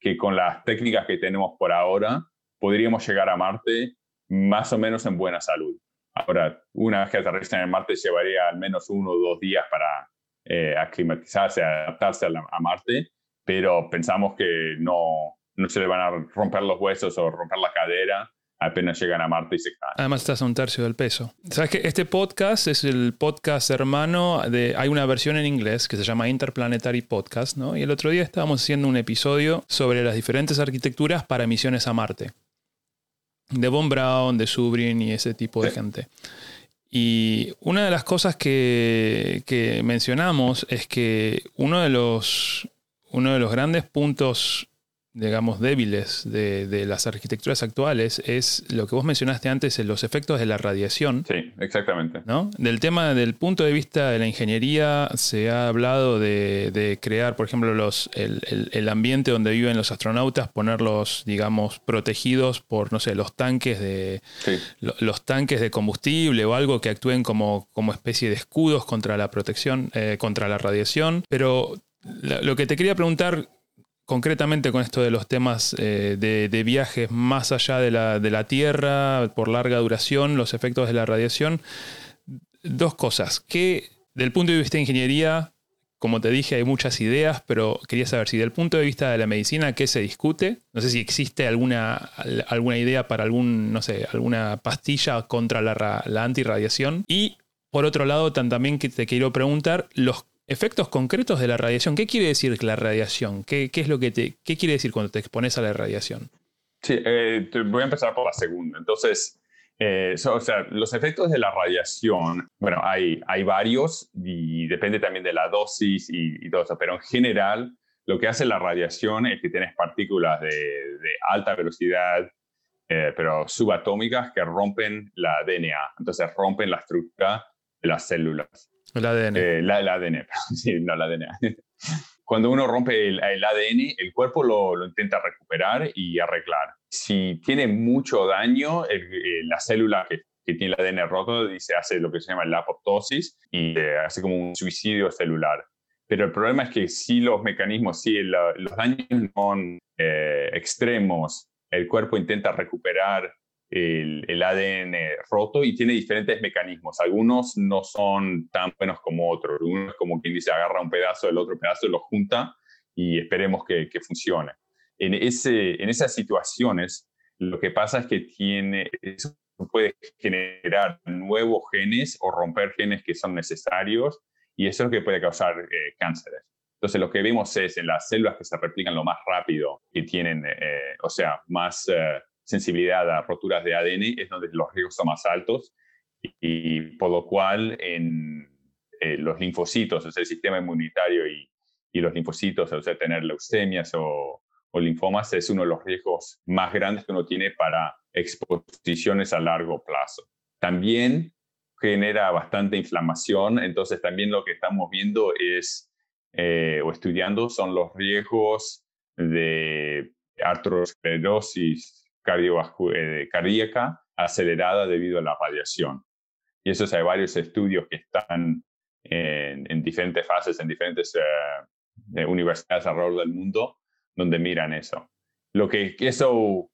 que con las técnicas que tenemos por ahora, podríamos llegar a Marte más o menos en buena salud. Ahora, una vez que aterrizan en Marte, llevaría al menos uno o dos días para eh, aclimatizarse, adaptarse a, a, Marte, pero pensamos que no, no se le van a romper los huesos o romper la cadera apenas llegan a Marte y se caen. Además estás a un tercio del peso. Sabes que este podcast es el podcast hermano de... Hay una versión en inglés que se llama Interplanetary Podcast, ¿no? Y el otro día estábamos haciendo un episodio sobre las diferentes arquitecturas para misiones a Marte. De Von Braun, de Subrin y ese tipo de gente. Y una de las cosas que, que mencionamos es que uno de los, uno de los grandes puntos digamos, débiles de, las arquitecturas actuales es lo que vos mencionaste antes, los efectos de la radiación. Sí, exactamente. ¿no? Del tema, del punto de vista de la ingeniería, se ha hablado de, crear, por ejemplo, los, el, ambiente donde viven los astronautas, ponerlos, digamos, protegidos por, no sé, los tanques de, los tanques de combustible o algo que actúen como, como especie de escudos contra la protección, eh, contra la radiación. Pero lo que te quería preguntar concretamente con esto de los temas eh, de, viajes más allá de la, Tierra, por larga duración, los efectos de la radiación, dos cosas. Que del punto de vista de ingeniería, como te dije, hay muchas ideas, pero quería saber si del punto de vista de la medicina, ¿qué se discute? No sé si existe alguna, alguna idea para algún, no sé, alguna pastilla contra la, la antirradiación. Y por otro lado, también te quiero preguntar los Efectos concretos de la radiación. ¿Qué quiere decir la radiación? ¿Qué, es lo que te, qué quiere decir cuando te expones a la radiación? Sí, eh, voy a empezar por la segunda. Entonces, eh, o sea, los efectos de la radiación, bueno, hay, hay varios y depende también de la dosis y, todo eso, pero en general lo que hace la radiación es que tienes partículas de, alta velocidad, eh, pero subatómicas que rompen la DNA, entonces rompen la estructura de las células. El ADN. Eh, la, el ADN, *laughs* sí, no el ADN. *laughs* Cuando uno rompe el, ADN, el cuerpo lo, intenta recuperar y arreglar. Si tiene mucho daño, la célula que, tiene el ADN roto dice, hace lo que se llama la apoptosis y eh, hace como un suicidio celular. Pero el problema es que si los mecanismos, si los daños son eh, extremos, el cuerpo intenta recuperar el, ADN roto y tiene diferentes mecanismos. Algunos no son tan buenos como otros. Uno es como quien dice, agarra un pedazo del otro pedazo, lo junta y esperemos que, funcione. En, ese, en esas situaciones, lo que pasa es que tiene, eso puede generar nuevos genes o romper genes que son necesarios y eso es lo que puede causar eh, cánceres. Entonces, lo que vemos es en las células que se replican lo más rápido, que tienen, eh, o sea, más eh, sensibilidad a roturas de ADN, es donde los riesgos son más altos y, por lo cual en eh, los linfocitos, o sea, el sistema inmunitario y, y los linfocitos, o sea, tener leucemias o, o linfomas es uno de los riesgos más grandes que uno tiene para exposiciones a largo plazo. También genera bastante inflamación, entonces también lo que estamos viendo es, eh, o estudiando, son los riesgos de arteriosclerosis eh, cardíaca acelerada debido a la radiación. Y eso hay varios estudios que están en, diferentes fases, en diferentes eh, universidades alrededor del mundo, donde miran eso. Lo que, eso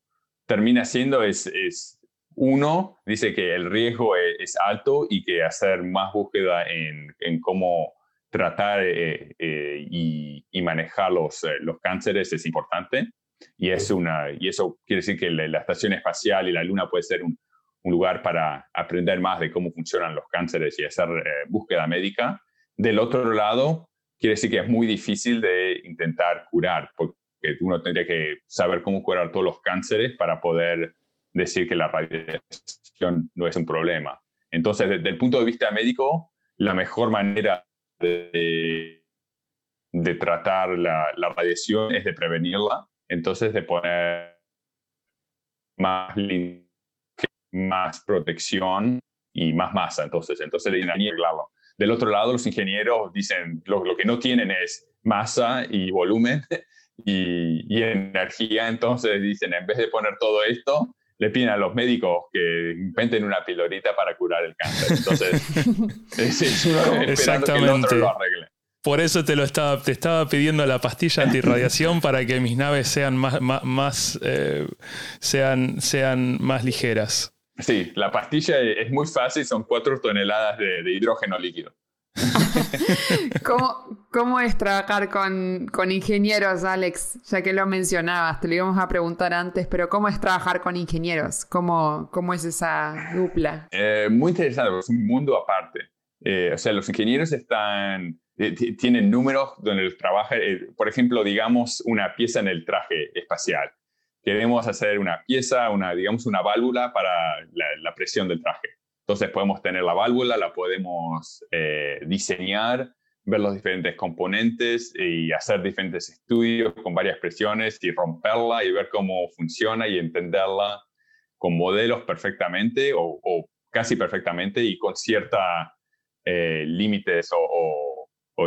termina siendo es, es, uno, dice que el riesgo e, es, alto y que hacer más búsqueda en, en cómo tratar eh, y, y, manejar los, los cánceres es importante. Y, es una, y eso quiere decir que la, estación espacial y la Luna puede ser un, un, lugar para aprender más de cómo funcionan los cánceres y hacer eh, búsqueda médica. Del otro lado, quiere decir que es muy difícil de intentar curar, porque uno tendría que saber cómo curar todos los cánceres para poder decir que la radiación no es un problema. Entonces, desde el punto de vista médico, la mejor manera de, de tratar la, la, radiación es de prevenirla entonces de poner más, más protección y más masa. Entonces, entonces de arreglarlo. Del otro lado, los ingenieros dicen lo, lo, que no tienen es masa y volumen *laughs* y, y, energía. Entonces dicen, en vez de poner todo esto, le piden a los médicos que inventen una pilorita para curar el cáncer. Entonces, *laughs* es, es esperando que el otro lo arregle. Por eso te lo estaba, te estaba pidiendo la pastilla antirradiación para que mis naves sean más, más, eh, sean, sean más ligeras. Sí, la pastilla es muy fácil, son cuatro toneladas de, hidrógeno líquido. *laughs* ¿Cómo, ¿Cómo, es trabajar con, con, ingenieros, Alex? Ya que lo mencionabas, te lo íbamos a preguntar antes, pero ¿cómo es trabajar con ingenieros? ¿Cómo, cómo es esa dupla? Eh, muy interesante, es un mundo aparte. Eh, o sea, los ingenieros están tienen números donde trabaja, eh, por ejemplo, digamos una pieza en el traje espacial. Queremos hacer una pieza, una, digamos una válvula para la, presión del traje. Entonces podemos tener la válvula, la podemos eh, diseñar, ver los diferentes componentes y hacer diferentes estudios con varias presiones y romperla y ver cómo funciona y entenderla con modelos perfectamente o, casi perfectamente y con ciertos límites o o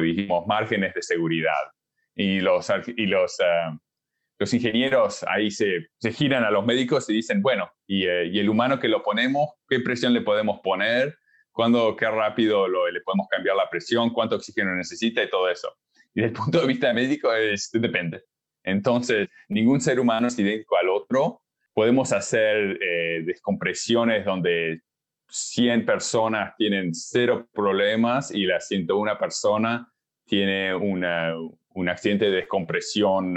dijimos márgenes de seguridad. Y los, y los, eh, los ingenieros ahí se, giran a los médicos y dicen, bueno, y, eh, y, el humano que lo ponemos, ¿qué presión le podemos poner? ¿Cuándo, qué rápido le podemos cambiar la presión? ¿Cuánto oxígeno necesita? Y todo eso. Y desde el punto de vista médico es, depende. Entonces, ningún ser humano es idéntico al otro. Podemos hacer eh, descompresiones donde 100 personas tienen cero problemas y la 101 persona tiene un accidente de descompresión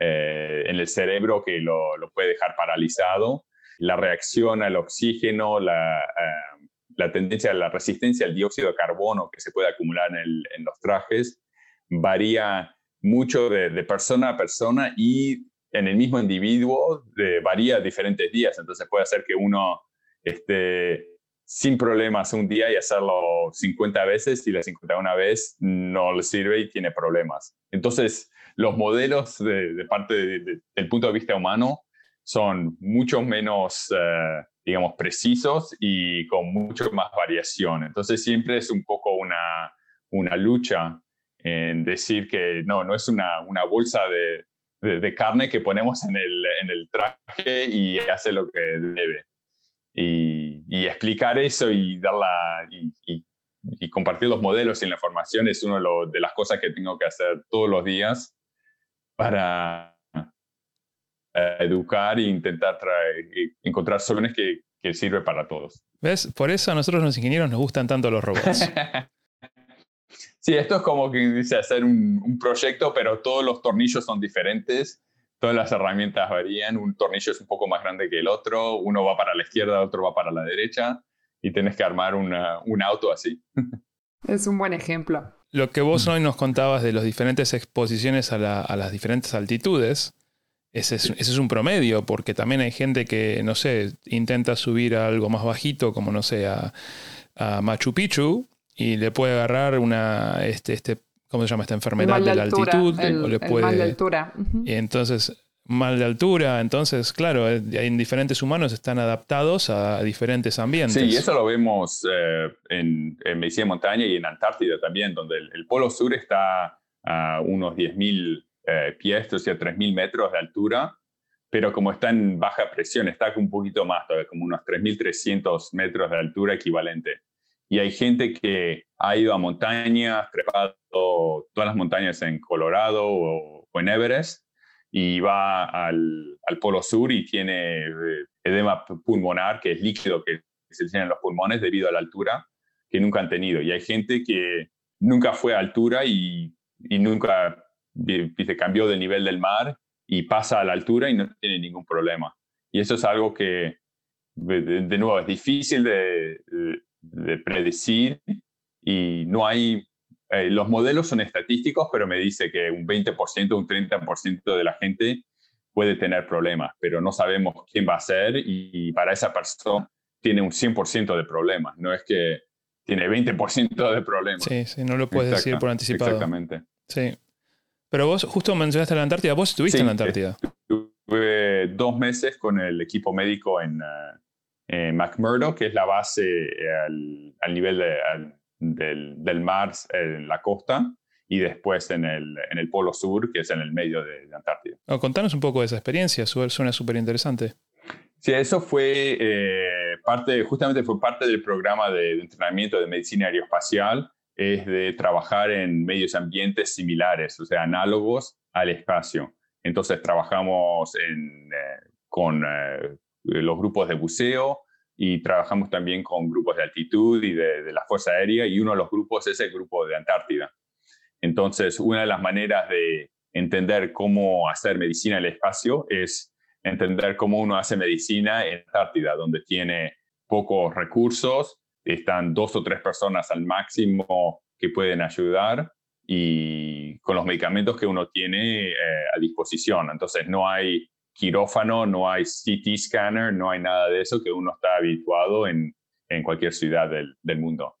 eh, en el cerebro que lo, puede dejar paralizado. La reacción al oxígeno, la, uh, la, tendencia, la resistencia al dióxido de carbono que se puede acumular en, los trajes varía mucho de, persona a persona y en el mismo individuo varía diferentes días. Entonces puede ser que uno esté sin problemas un día y hacerlo 50 veces y la 51 vez no le sirve y tiene problemas. Entonces, los modelos de, parte del punto de vista humano son mucho menos, eh, digamos, precisos y con mucho más variación. Entonces, siempre es un poco un una, una lucha en decir que no, no es una, una bolsa de, de, carne que ponemos en el, en el, traje y hace lo que debe. Y, y explicar eso y, darla, y, y, compartir los modelos y la información es una de, las cosas que tengo que hacer todos los días para eh, educar e intentar traer, encontrar soluciones que, que sirven para todos. ¿Ves? Por eso a nosotros los ingenieros nos gustan tanto los robots. *laughs* Sí, esto es como que dice hacer un, proyecto, pero todos los tornillos son diferentes, todas las herramientas varían, un tornillo es un poco más grande que el otro, uno va para la izquierda, otro va para la derecha, y tienes que armar un auto así. *laughs* Es un buen ejemplo. Lo que vos hoy nos contabas de las diferentes exposiciones a, las diferentes altitudes, ese es, ese es, un promedio, porque también hay gente que, no sé, intenta subir a algo más bajito, como, no sé, a, a Machu Picchu, y le puede agarrar una, este, este, ¿cómo se llama esta enfermedad de, la altitud? o le puede, mal de altura. Y entonces, mal de altura, entonces, claro, eh, en diferentes humanos están adaptados a diferentes ambientes. Sí, y eso lo vemos eh, en, en, medicina de montaña y en Antártida también, donde el, polo sur está a unos 10.000 eh, pies, o sea, 3.000 metros de altura, pero como está en baja presión, está un poquito más, como unos 3.300 metros de altura equivalente. Y hay gente que ha ido a montañas, trepado todas las montañas en Colorado o, en Everest, y va al, Polo Sur y tiene eh, edema pulmonar, que es líquido que se tiene en los pulmones debido a la altura, que nunca han tenido. Y hay gente que nunca fue a altura y, nunca se cambió de nivel del mar y pasa a la altura y no tiene ningún problema. Y eso es algo que, de, nuevo, es difícil de predecir y no hay, eh, los modelos son estadísticos, pero me dice que un 20%, un 30% de la gente puede tener problemas, pero no sabemos quién va a ser y, para esa persona tiene un 100% de problemas, no es que tiene 20% de problemas. Sí, sí, no lo puedes decir por anticipado. Exactamente. Sí. Pero vos justo mencionaste la Antártida, vos estuviste en la Antártida. Estuve dos meses con el equipo médico en, eh, eh, McMurdo, que es la base eh, al, nivel del, mar en la costa, y después en el, en el Polo Sur, que es en el medio de, Antártida. contanos un poco de esa experiencia, suena súper interesante. Sí, eso fue eh, parte, justamente fue parte del programa de, entrenamiento de medicina aeroespacial, es de trabajar en medios ambientes similares, o sea, análogos al espacio. Entonces trabajamos con los grupos de buceo y trabajamos también con grupos de altitud y de, la Fuerza Aérea y uno de los grupos es el grupo de Antártida. Entonces, una de las maneras de entender cómo hacer medicina en el espacio es entender cómo uno hace medicina en Antártida, donde tiene pocos recursos, están dos o tres personas al máximo que pueden ayudar y con los medicamentos que uno tiene eh, a disposición. Entonces, no hay quirófano, no hay CT scanner, no hay nada de eso que uno está habituado en, en cualquier ciudad del, del mundo.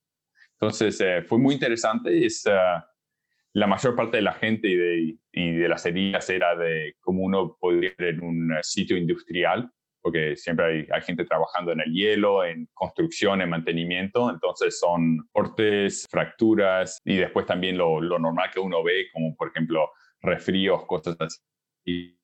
Entonces, eh, fue muy interesante. Es, ah, la mayor parte de la gente y de, y de, las heridas era de cómo uno podría ir en un sitio industrial, porque siempre hay, hay, gente trabajando en el hielo, en construcción, en mantenimiento, entonces son cortes, fracturas y después también lo, lo normal que uno ve, como por ejemplo resfríos, cosas así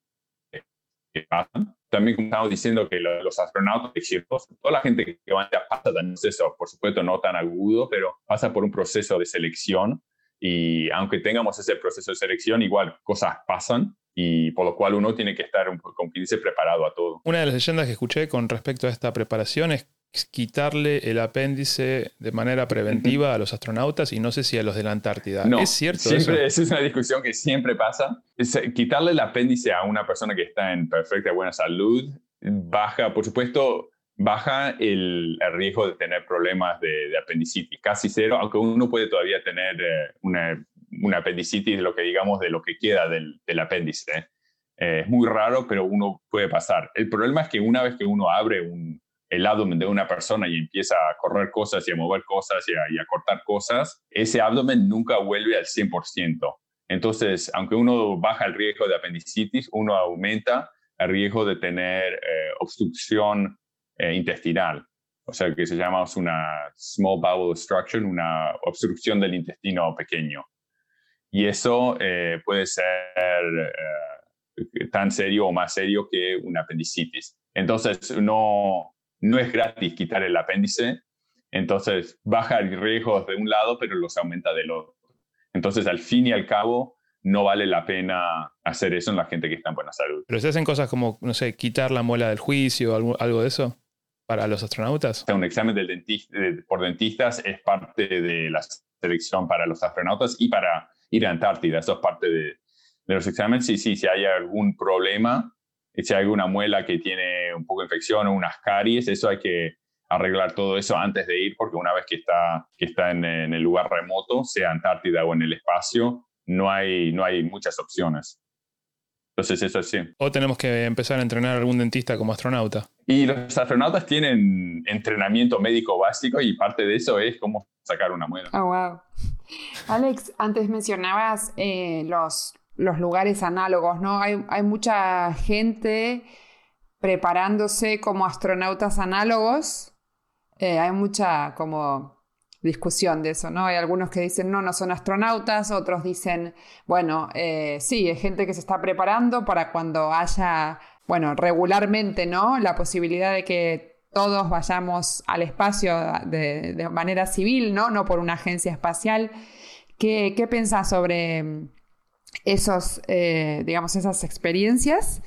también como estamos diciendo que los astronautas exitosos, toda la gente que va a pasa un proceso, por supuesto no tan agudo, pero pasa por un proceso de selección y aunque tengamos ese proceso de selección, igual cosas pasan y por lo cual uno tiene que estar, como que dice, preparado a todo. Una de las leyendas que escuché con respecto a esta preparación es quitarle el apéndice de manera preventiva a los astronautas y no sé si a los de la Antártida. No, ¿Es cierto siempre, eso? Esa es una discusión que siempre pasa. Eh, quitarle el apéndice a una persona que está en perfecta buena salud baja, por supuesto, baja el, riesgo de tener problemas de, apendicitis, casi cero, aunque uno puede todavía tener eh, una, una, apendicitis de lo que digamos de lo que queda del, del apéndice. Eh, es muy raro, pero uno puede pasar. El problema es que una vez que uno abre un, el abdomen de una persona y empieza a correr cosas y a mover cosas y a, cortar cosas, ese abdomen nunca vuelve al 100%. Entonces, aunque uno baja el riesgo de apendicitis, uno aumenta el riesgo de tener eh, obstrucción eh, intestinal. o sea, que se llama una small bowel obstruction, una obstrucción del intestino pequeño. Y eso eh, puede ser tan serio o más serio que una apendicitis. Entonces, no, no es gratis quitar el apéndice, entonces baja el riesgo de un lado, pero los aumenta del otro. Entonces, al fin y al cabo, no vale la pena hacer eso en la gente que está en buena salud. Pero se hacen cosas como, no sé, quitar la muela del juicio, algo, algo de eso para los astronautas. un examen del dentista, por dentistas es parte de la selección para los astronautas y para ir a Antártida. Eso es parte de, de los exámenes. Sí, sí, si hay algún problema, si hay alguna muela que tiene un poco de infección o unas caries, eso hay que arreglar todo eso antes de ir, porque una vez que está, que está en, en el lugar remoto, sea Antártida o en el espacio, no hay, no hay muchas opciones. Entonces, eso sí. O tenemos que empezar a entrenar a algún dentista como astronauta. Y los astronautas tienen entrenamiento médico básico y parte de eso es cómo sacar una muela. Oh, wow. Alex, antes mencionabas eh, los, los lugares análogos, ¿no? Hay, hay mucha gente preparándose como astronautas análogos. Eh, hay mucha como discusión de eso, ¿no? Hay algunos que dicen, no, no son astronautas, otros dicen, bueno, eh, sí, hay gente que se está preparando para cuando haya, bueno, regularmente, ¿no? La posibilidad de que todos vayamos al espacio de, manera civil, ¿no? No por una agencia espacial. ¿Qué, qué pensás sobre esos, eh, digamos, esas experiencias?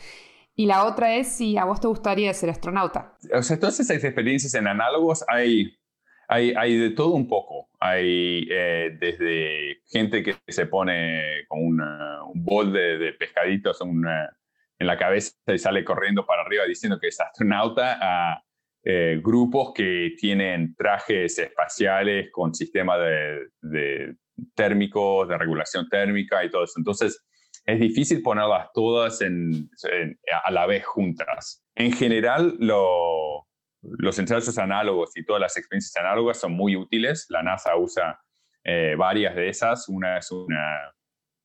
Y la otra es si a vos te gustaría ser astronauta. O sea, todas esas experiencias en análogos hay hay, de todo un poco. Hay eh, desde gente que se pone con un bol de, pescaditos en la cabeza y sale corriendo para arriba diciendo que es astronauta, a eh, grupos que tienen trajes espaciales con sistemas de, térmicos, de regulación térmica y todo eso. Entonces, es difícil ponerlas todas a la vez juntas. En general, lo, los ensayos análogos y todas las experiencias análogas son muy útiles. La NASA usa eh, varias de esas. Una es una,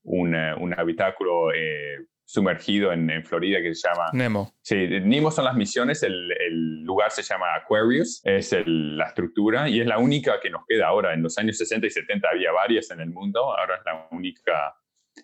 un habitáculo eh, sumergido en, Florida que se llama Nemo. Sí, Nemo son las misiones. El, lugar se llama Aquarius, es la estructura y es la única que nos queda ahora. En los años 60 y 70 había varias en el mundo. Ahora es la única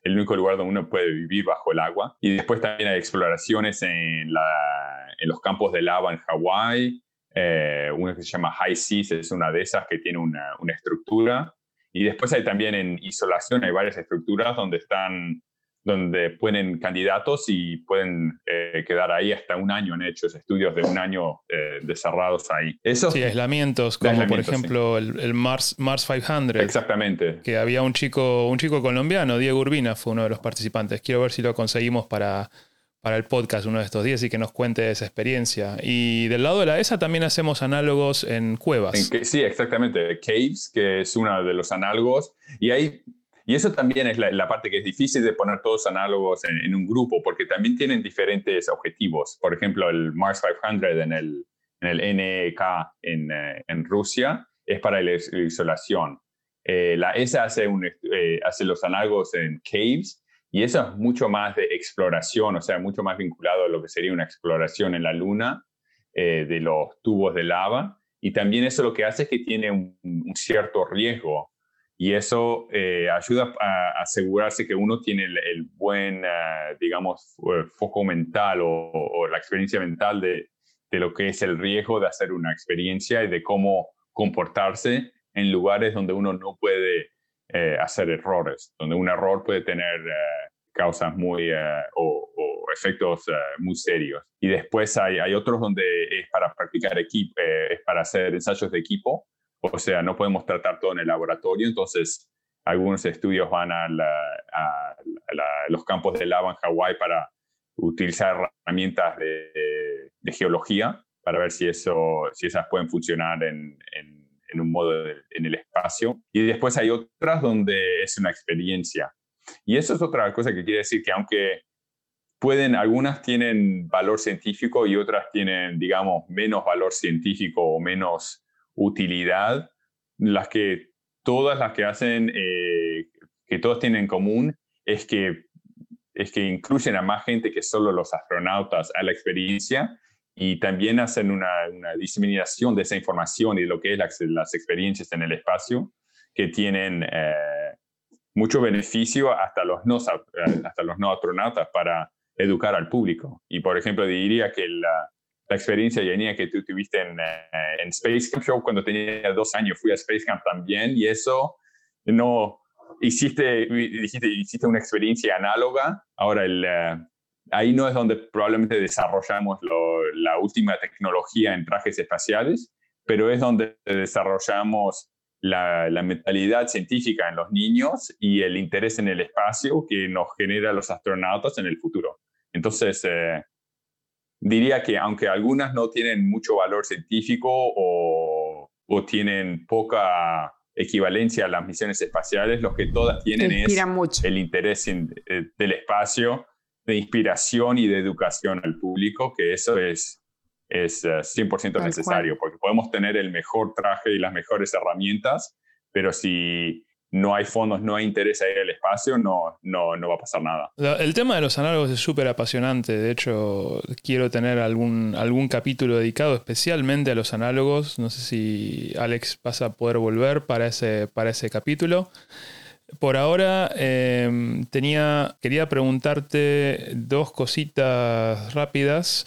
el único lugar donde uno puede vivir bajo el agua. Y después también hay exploraciones en, los campos de lava en Hawái. Eh, una que se llama High Seas es una de esas que tiene una, una estructura. Y después hay también en isolación, hay varias estructuras donde están donde ponen candidatos y pueden eh, quedar ahí hasta un año. Han hecho estudios de un año eh, cerrados ahí. Esos, sí, aislamientos, como por ejemplo el, Mars, Mars 500. Exactamente. Que había un chico, un chico colombiano, Diego Urbina, fue uno de los participantes. Quiero ver si lo conseguimos para, para el podcast uno de estos días y que nos cuente esa experiencia. Y del lado de la ESA también hacemos análogos en cuevas. sí, exactamente. Caves, que es uno de los análogos. Y hay y eso también es la, parte que es difícil de poner todos análogos en, un grupo, porque también tienen diferentes objetivos. Por ejemplo, el Mars 500 en el, en NEK en, eh, en Rusia es para la isolación. Eh, la ESA eh, hace los análogos en caves y eso es mucho más de exploración, o sea, mucho más vinculado a lo que sería una exploración en la Luna de los tubos de lava. Y también eso lo que hace es que tiene un cierto riesgo y eso eh, ayuda a asegurarse que uno tiene el, buen, ah, digamos, eh, foco mental o, la experiencia mental de, de, lo que es el riesgo de hacer una experiencia y de cómo comportarse en lugares donde uno no puede eh, hacer errores, donde un error puede tener causas muy o, o, efectos muy serios. Y después hay, hay otros donde es para practicar equipo, es para hacer ensayos de equipo o sea, no podemos tratar todo en el laboratorio, entonces algunos estudios van a, los campos de lava en Hawái para utilizar herramientas de, geología para ver si, eso, si esas pueden funcionar en, un modo en el espacio. Y después hay otras donde es una experiencia. Y eso es otra cosa que quiere decir que aunque pueden, algunas tienen valor científico y otras tienen, digamos, menos valor científico o menos utilidad, las que todas las que hacen, eh, que todos tienen en común, es que, es que incluyen a más gente que solo los astronautas a la experiencia y también hacen una, diseminación de esa información y de lo que es las experiencias en el espacio que tienen eh, mucho beneficio hasta los, no, hasta los no astronautas para educar al público. Y por ejemplo, diría que la, la experiencia, Yanía, que tú tuviste en, eh, en Space Camp. Yo cuando tenía dos años fui a Space Camp también y eso no, hiciste, hiciste, hiciste una experiencia análoga. Ahora, el, eh, ahí no es donde probablemente desarrollamos la última tecnología en trajes espaciales, pero es donde desarrollamos la, mentalidad científica en los niños y el interés en el espacio que nos genera los astronautas en el futuro. Entonces, eh, diría que aunque algunas no tienen mucho valor científico o, o tienen poca equivalencia a las misiones espaciales, lo que todas tienen es el interés eh, del espacio, de inspiración y de educación al público, que eso es, es 100% eh, necesario, porque podemos tener el mejor traje y las mejores herramientas, pero si no hay fondos, no hay interés ahí en el espacio, no, no, no va a pasar nada. El tema de los análogos es súper apasionante. De hecho, quiero tener algún, algún capítulo dedicado especialmente a los análogos. No sé si Alex vas a poder volver para ese, para ese capítulo. Por ahora, em, tenía, quería preguntarte dos cositas rápidas.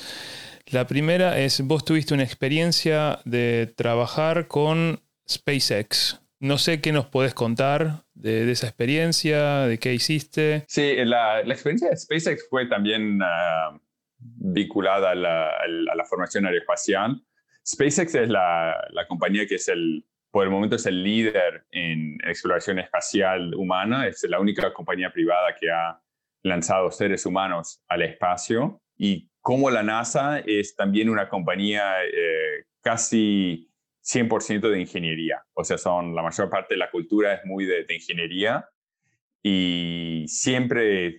La primera es, vos tuviste una experiencia de trabajar con SpaceX. No sé qué nos podés contar de, esa experiencia, de qué hiciste. Sí, la, experiencia de SpaceX fue también ah, vinculada a la, formación aeroespacial. SpaceX es la, compañía que es el, por el momento es el líder en exploración espacial humana, es la única compañía privada que ha lanzado seres humanos al espacio. Y como la NASA es también una compañía eh, casi 100% de ingeniería. O sea, son, la mayor parte de la cultura es muy de, ingeniería y siempre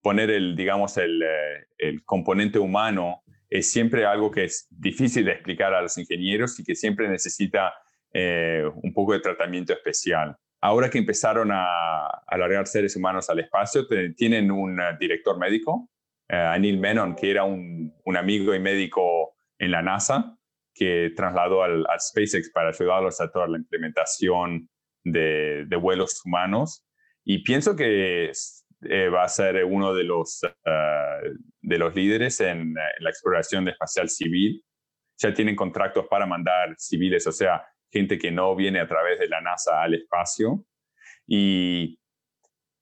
poner el, digamos, el, eh, el, componente humano es siempre algo que es difícil de explicar a los ingenieros y que siempre necesita eh, un poco de tratamiento especial. Ahora que empezaron a, alargar seres humanos al espacio, tienen un eh, director médico, Anil Menon, que era un amigo y médico en la NASA, que trasladó al, SpaceX para ayudarlos a toda la implementación de, vuelos humanos. Y pienso que eh, va a ser uno de los, ah, de los líderes en, la exploración espacial civil. Ya tienen contratos para mandar civiles, o sea, gente que no viene a través de la NASA al espacio. Y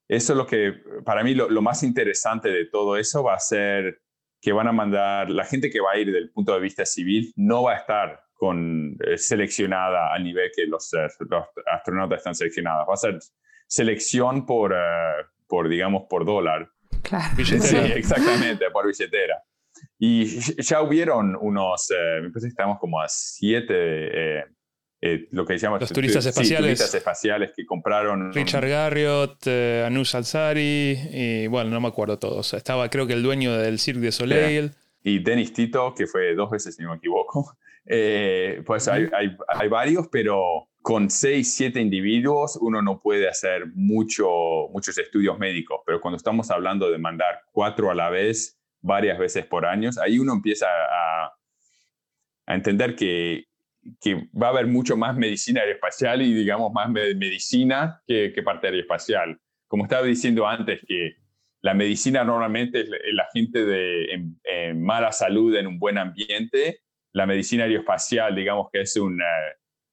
eso es lo que, para mí, lo más interesante de todo eso va a ser que van a mandar, la gente que va a ir del punto de vista civil no va a estar con, eh, seleccionada al nivel que los, eh, astronautas están seleccionados. Va a ser selección por, eh, por digamos, por dólar. Claro. *laughs* Sí, exactamente, por billetera. Y ya hubieron unos, me parece que estamos como a siete eh, lo que decíamos los turistas espaciales. turistas espaciales que compraron. Richard Garriott, eh, Anush Alzari, y bueno, no me acuerdo todos. Estaba, creo que el dueño del Cirque de Soleil. Y Dennis Tito, que fue dos veces, si no me equivoco. *laughs* Eh, pues hay, hay, hay, varios, pero con seis, siete individuos uno no puede hacer mucho, muchos estudios médicos. Pero cuando estamos hablando de mandar cuatro a la vez, varias veces por año, ahí uno empieza a, a entender que que va a haber mucho más medicina aeroespacial y, digamos, más medicina que, parte aeroespacial. Como estaba diciendo antes, que la medicina normalmente es la gente de en, mala salud en un buen ambiente. La medicina aeroespacial, digamos que es una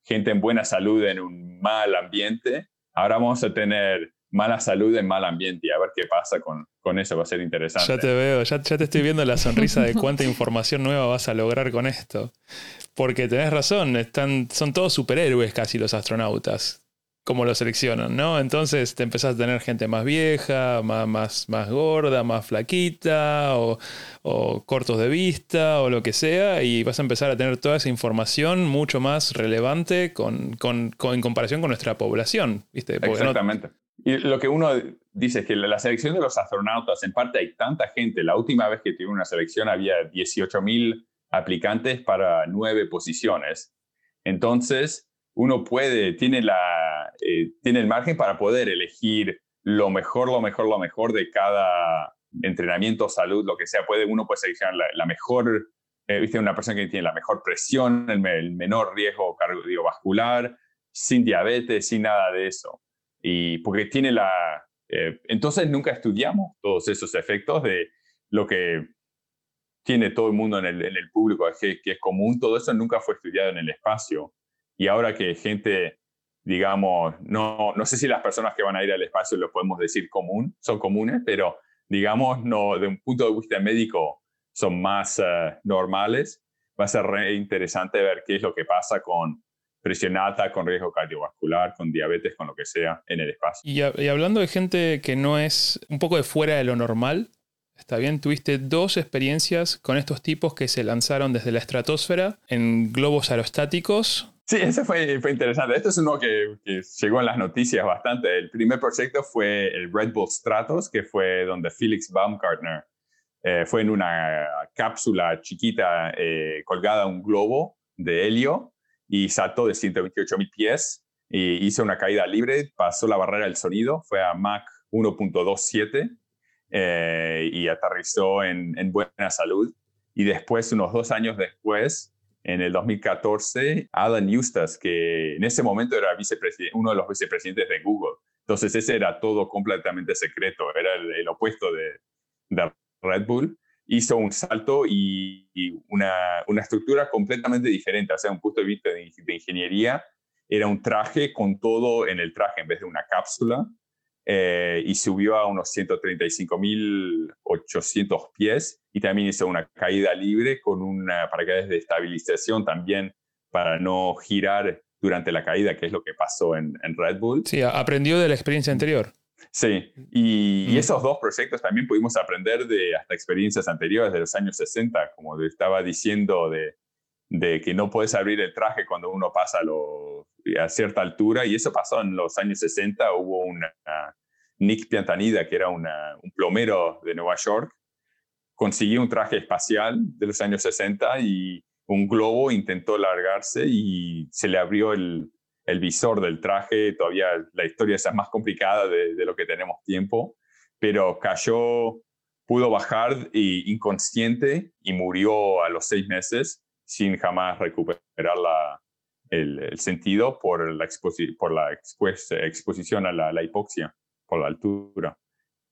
gente en buena salud en un mal ambiente. Ahora vamos a tener mala salud en mal ambiente y a ver qué pasa con, con eso, va a ser interesante. Ya te veo, ya, ya, te estoy viendo la sonrisa de cuánta información nueva vas a lograr con esto. Porque tenés razón, están, son todos superhéroes casi los astronautas, como lo seleccionan, ¿no? Entonces te empezás a tener gente más vieja, más, más, más gorda, más flaquita, o, o, cortos de vista, o lo que sea, y vas a empezar a tener toda esa información mucho más relevante con, con, en comparación con nuestra población, ¿viste? Exactamente. Y lo que uno dice es que la selección de los astronautas, en parte hay tanta gente. La última vez que tuve una selección había 18 mil aplicantes para nueve posiciones. Entonces, uno puede, tiene, la, eh, tiene el margen para poder elegir lo mejor, lo mejor, lo mejor de cada, entrenamiento, salud, lo que sea, puede, uno puede seleccionar la, mejor, eh, viste, una persona que tiene la mejor presión, el, menor riesgo cardiovascular, sin diabetes, sin nada de eso. Y porque tiene la... Eh, entonces nunca estudiamos todos esos efectos de lo que tiene todo el mundo en el, público, que, que, es común, todo eso nunca fue estudiado en el espacio. Y ahora que gente, digamos, no, no sé si las personas que van a ir al espacio lo podemos decir común, son comunes, pero digamos, no, de un punto de vista médico son más eh, normales, va a ser re interesante ver qué es lo que pasa con presión alta, con riesgo cardiovascular, con diabetes, con lo que sea en el espacio. Y, y hablando de gente que no es un poco de fuera de lo normal, Está bien, tuviste dos experiencias con estos tipos que se lanzaron desde la estratosfera en globos aerostáticos. Sí, eso fue, fue interesante. Esto es uno que, llegó en las noticias bastante. El primer proyecto fue el Red Bull Stratos, que fue donde Felix Baumgartner eh, fue en una cápsula chiquita eh, colgada a un globo de helio y saltó de 128 mil pies y hizo una caída libre, pasó la barrera del sonido, fue a Mach 1.27 eh, y aterrizó en, buena salud. Y después, unos dos años después, en el 2014, Alan Eustace, que en ese momento era uno de los vicepresidentes de Google. Entonces, ese era todo completamente secreto, era el, opuesto de, Red Bull. Hizo un salto y, una, una, estructura completamente diferente, o sea, un punto de vista de, de ingeniería, era un traje con todo en el traje en vez de una cápsula eh, y subió a unos 135.800 pies y también hizo una caída libre con una paracaídas de estabilización también para no girar durante la caída, que es lo que pasó en, Red Bull. Sí, aprendió de la experiencia anterior. Sí, y, y, mm. esos dos proyectos también pudimos aprender de hasta experiencias anteriores de los años 60, como estaba diciendo, de, de que no puedes abrir el traje cuando uno pasa lo, a cierta altura, y eso pasó en los años 60, hubo una, Nick Piantanida, que era un plomero de Nueva York, consiguió un traje espacial de los años 60 y un globo intentó largarse y se le abrió el, visor del traje. Todavía la historia es más complicada de, lo que tenemos tiempo, pero cayó, pudo bajar y, inconsciente y murió a los seis meses sin jamás recuperar el, sentido por la, por la exposición a la hipoxia por la altura.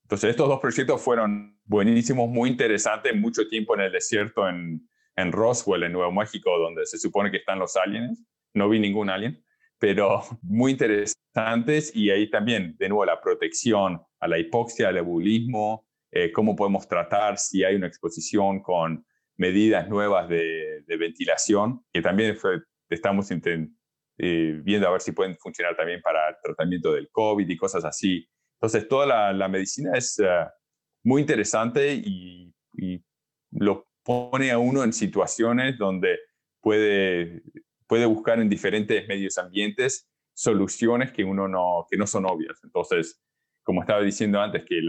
Entonces, estos dos proyectos fueron buenísimos, muy interesantes, mucho tiempo en el desierto en, en Roswell, en Nuevo México, donde se supone que están los aliens. No vi ningún alien, pero *laughs* muy interesantes y ahí también, de nuevo, la protección a la hipoxia, al ebulismo, eh, cómo podemos tratar si hay una exposición con medidas nuevas de, de ventilación, que también estamos eh, viendo a ver si pueden funcionar también para el tratamiento del COVID y cosas así. Entonces, toda la, medicina es eh, muy interesante y, lo pone a uno en situaciones donde puede, puede buscar en diferentes medios ambientes soluciones que, uno no, que no son obvias. Entonces, como estaba diciendo antes, que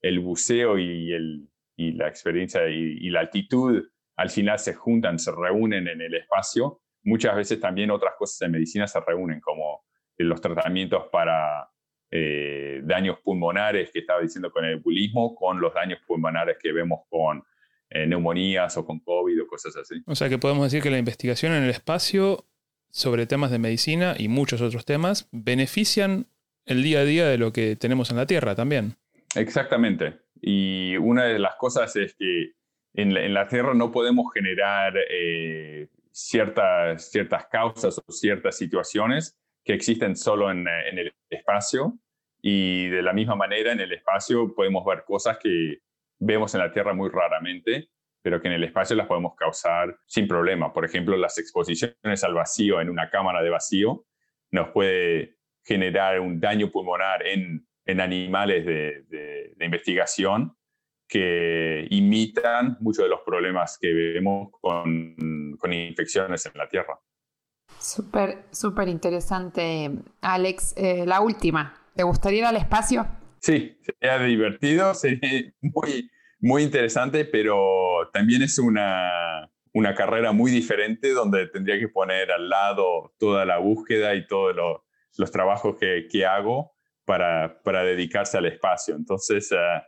el buceo y, el, y la experiencia y, la altitud al final se juntan, se reúnen en el espacio. Muchas veces también otras cosas en medicina se reúnen, como los tratamientos para eh, daños pulmonares que estaba diciendo con el bulismo, con los daños pulmonares que vemos con eh, neumonías o con COVID o cosas así. O sea que podemos decir que la investigación en el espacio sobre temas de medicina y muchos otros temas benefician el día a día de lo que tenemos en la Tierra también. Exactamente. Y una de las cosas es que en la, Tierra no podemos generar eh, ciertas, ciertas causas o ciertas situaciones que existen solo en, en, el espacio y de la misma manera en el espacio podemos ver cosas que vemos en la Tierra muy raramente, pero que en el espacio las podemos causar sin problema. Por ejemplo, las exposiciones al vacío en una cámara de vacío nos puede generar un daño pulmonar en, en animales de, de, de investigación que imitan muchos de los problemas que vemos con, con infecciones en la Tierra. Súper, súper interesante, Alex. Eh, la última, ¿te gustaría ir al espacio? Sí, sería divertido, sería *laughs* muy, muy interesante, pero también es una, una carrera muy diferente donde tendría que poner al lado toda la búsqueda y todos los trabajos que, que hago para, para, dedicarse al espacio. Entonces, uh,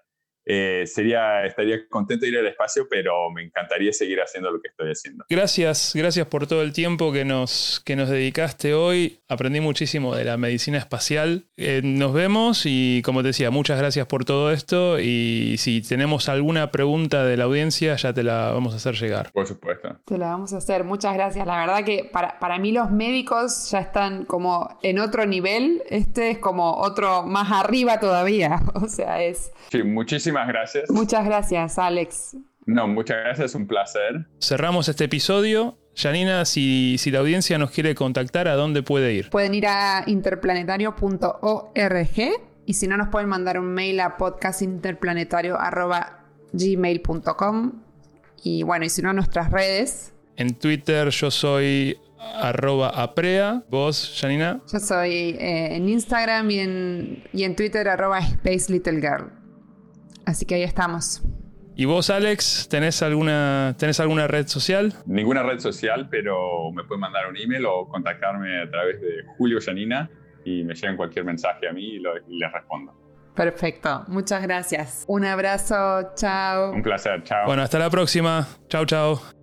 eh, sería, estaría contento de ir al espacio, pero me encantaría seguir haciendo lo que estoy haciendo. Gracias, gracias por todo el tiempo que nos, que nos dedicaste hoy. Aprendí muchísimo de la medicina espacial. Eh, nos vemos y como te decía, muchas gracias por todo esto y si tenemos alguna pregunta de la audiencia ya te la vamos a hacer llegar. Por supuesto. Te la vamos a hacer, muchas gracias. La verdad que para, para mí los médicos ya están como en otro nivel, este es como otro más arriba todavía, *laughs* o sea, es... Sí, muchísimas gracias. Muchas gracias, Alex. No, muchas gracias, un placer. Cerramos este episodio. Janina, si, si la audiencia nos quiere contactar, ¿a dónde puede ir? Pueden ir a interplanetario.org y si no, nos pueden mandar un mail a podcastinterplanetario.gmail.com y bueno, y si no, a nuestras redes. En Twitter yo soy arroba aprea. ¿Vos, Janina? Yo soy eh, en Instagram y en, y en Twitter arroba Space Little Girl. Así que ahí estamos. ¿Y vos, Alex, tenés alguna, tenés alguna red social? Ninguna red social, pero me pueden mandar un email o contactarme a través de Julio Janina y me llegan cualquier mensaje a mí y, y les respondo. Perfecto, muchas gracias. Un abrazo, chao. Un placer, chao. Bueno, hasta la próxima. Chao, chao.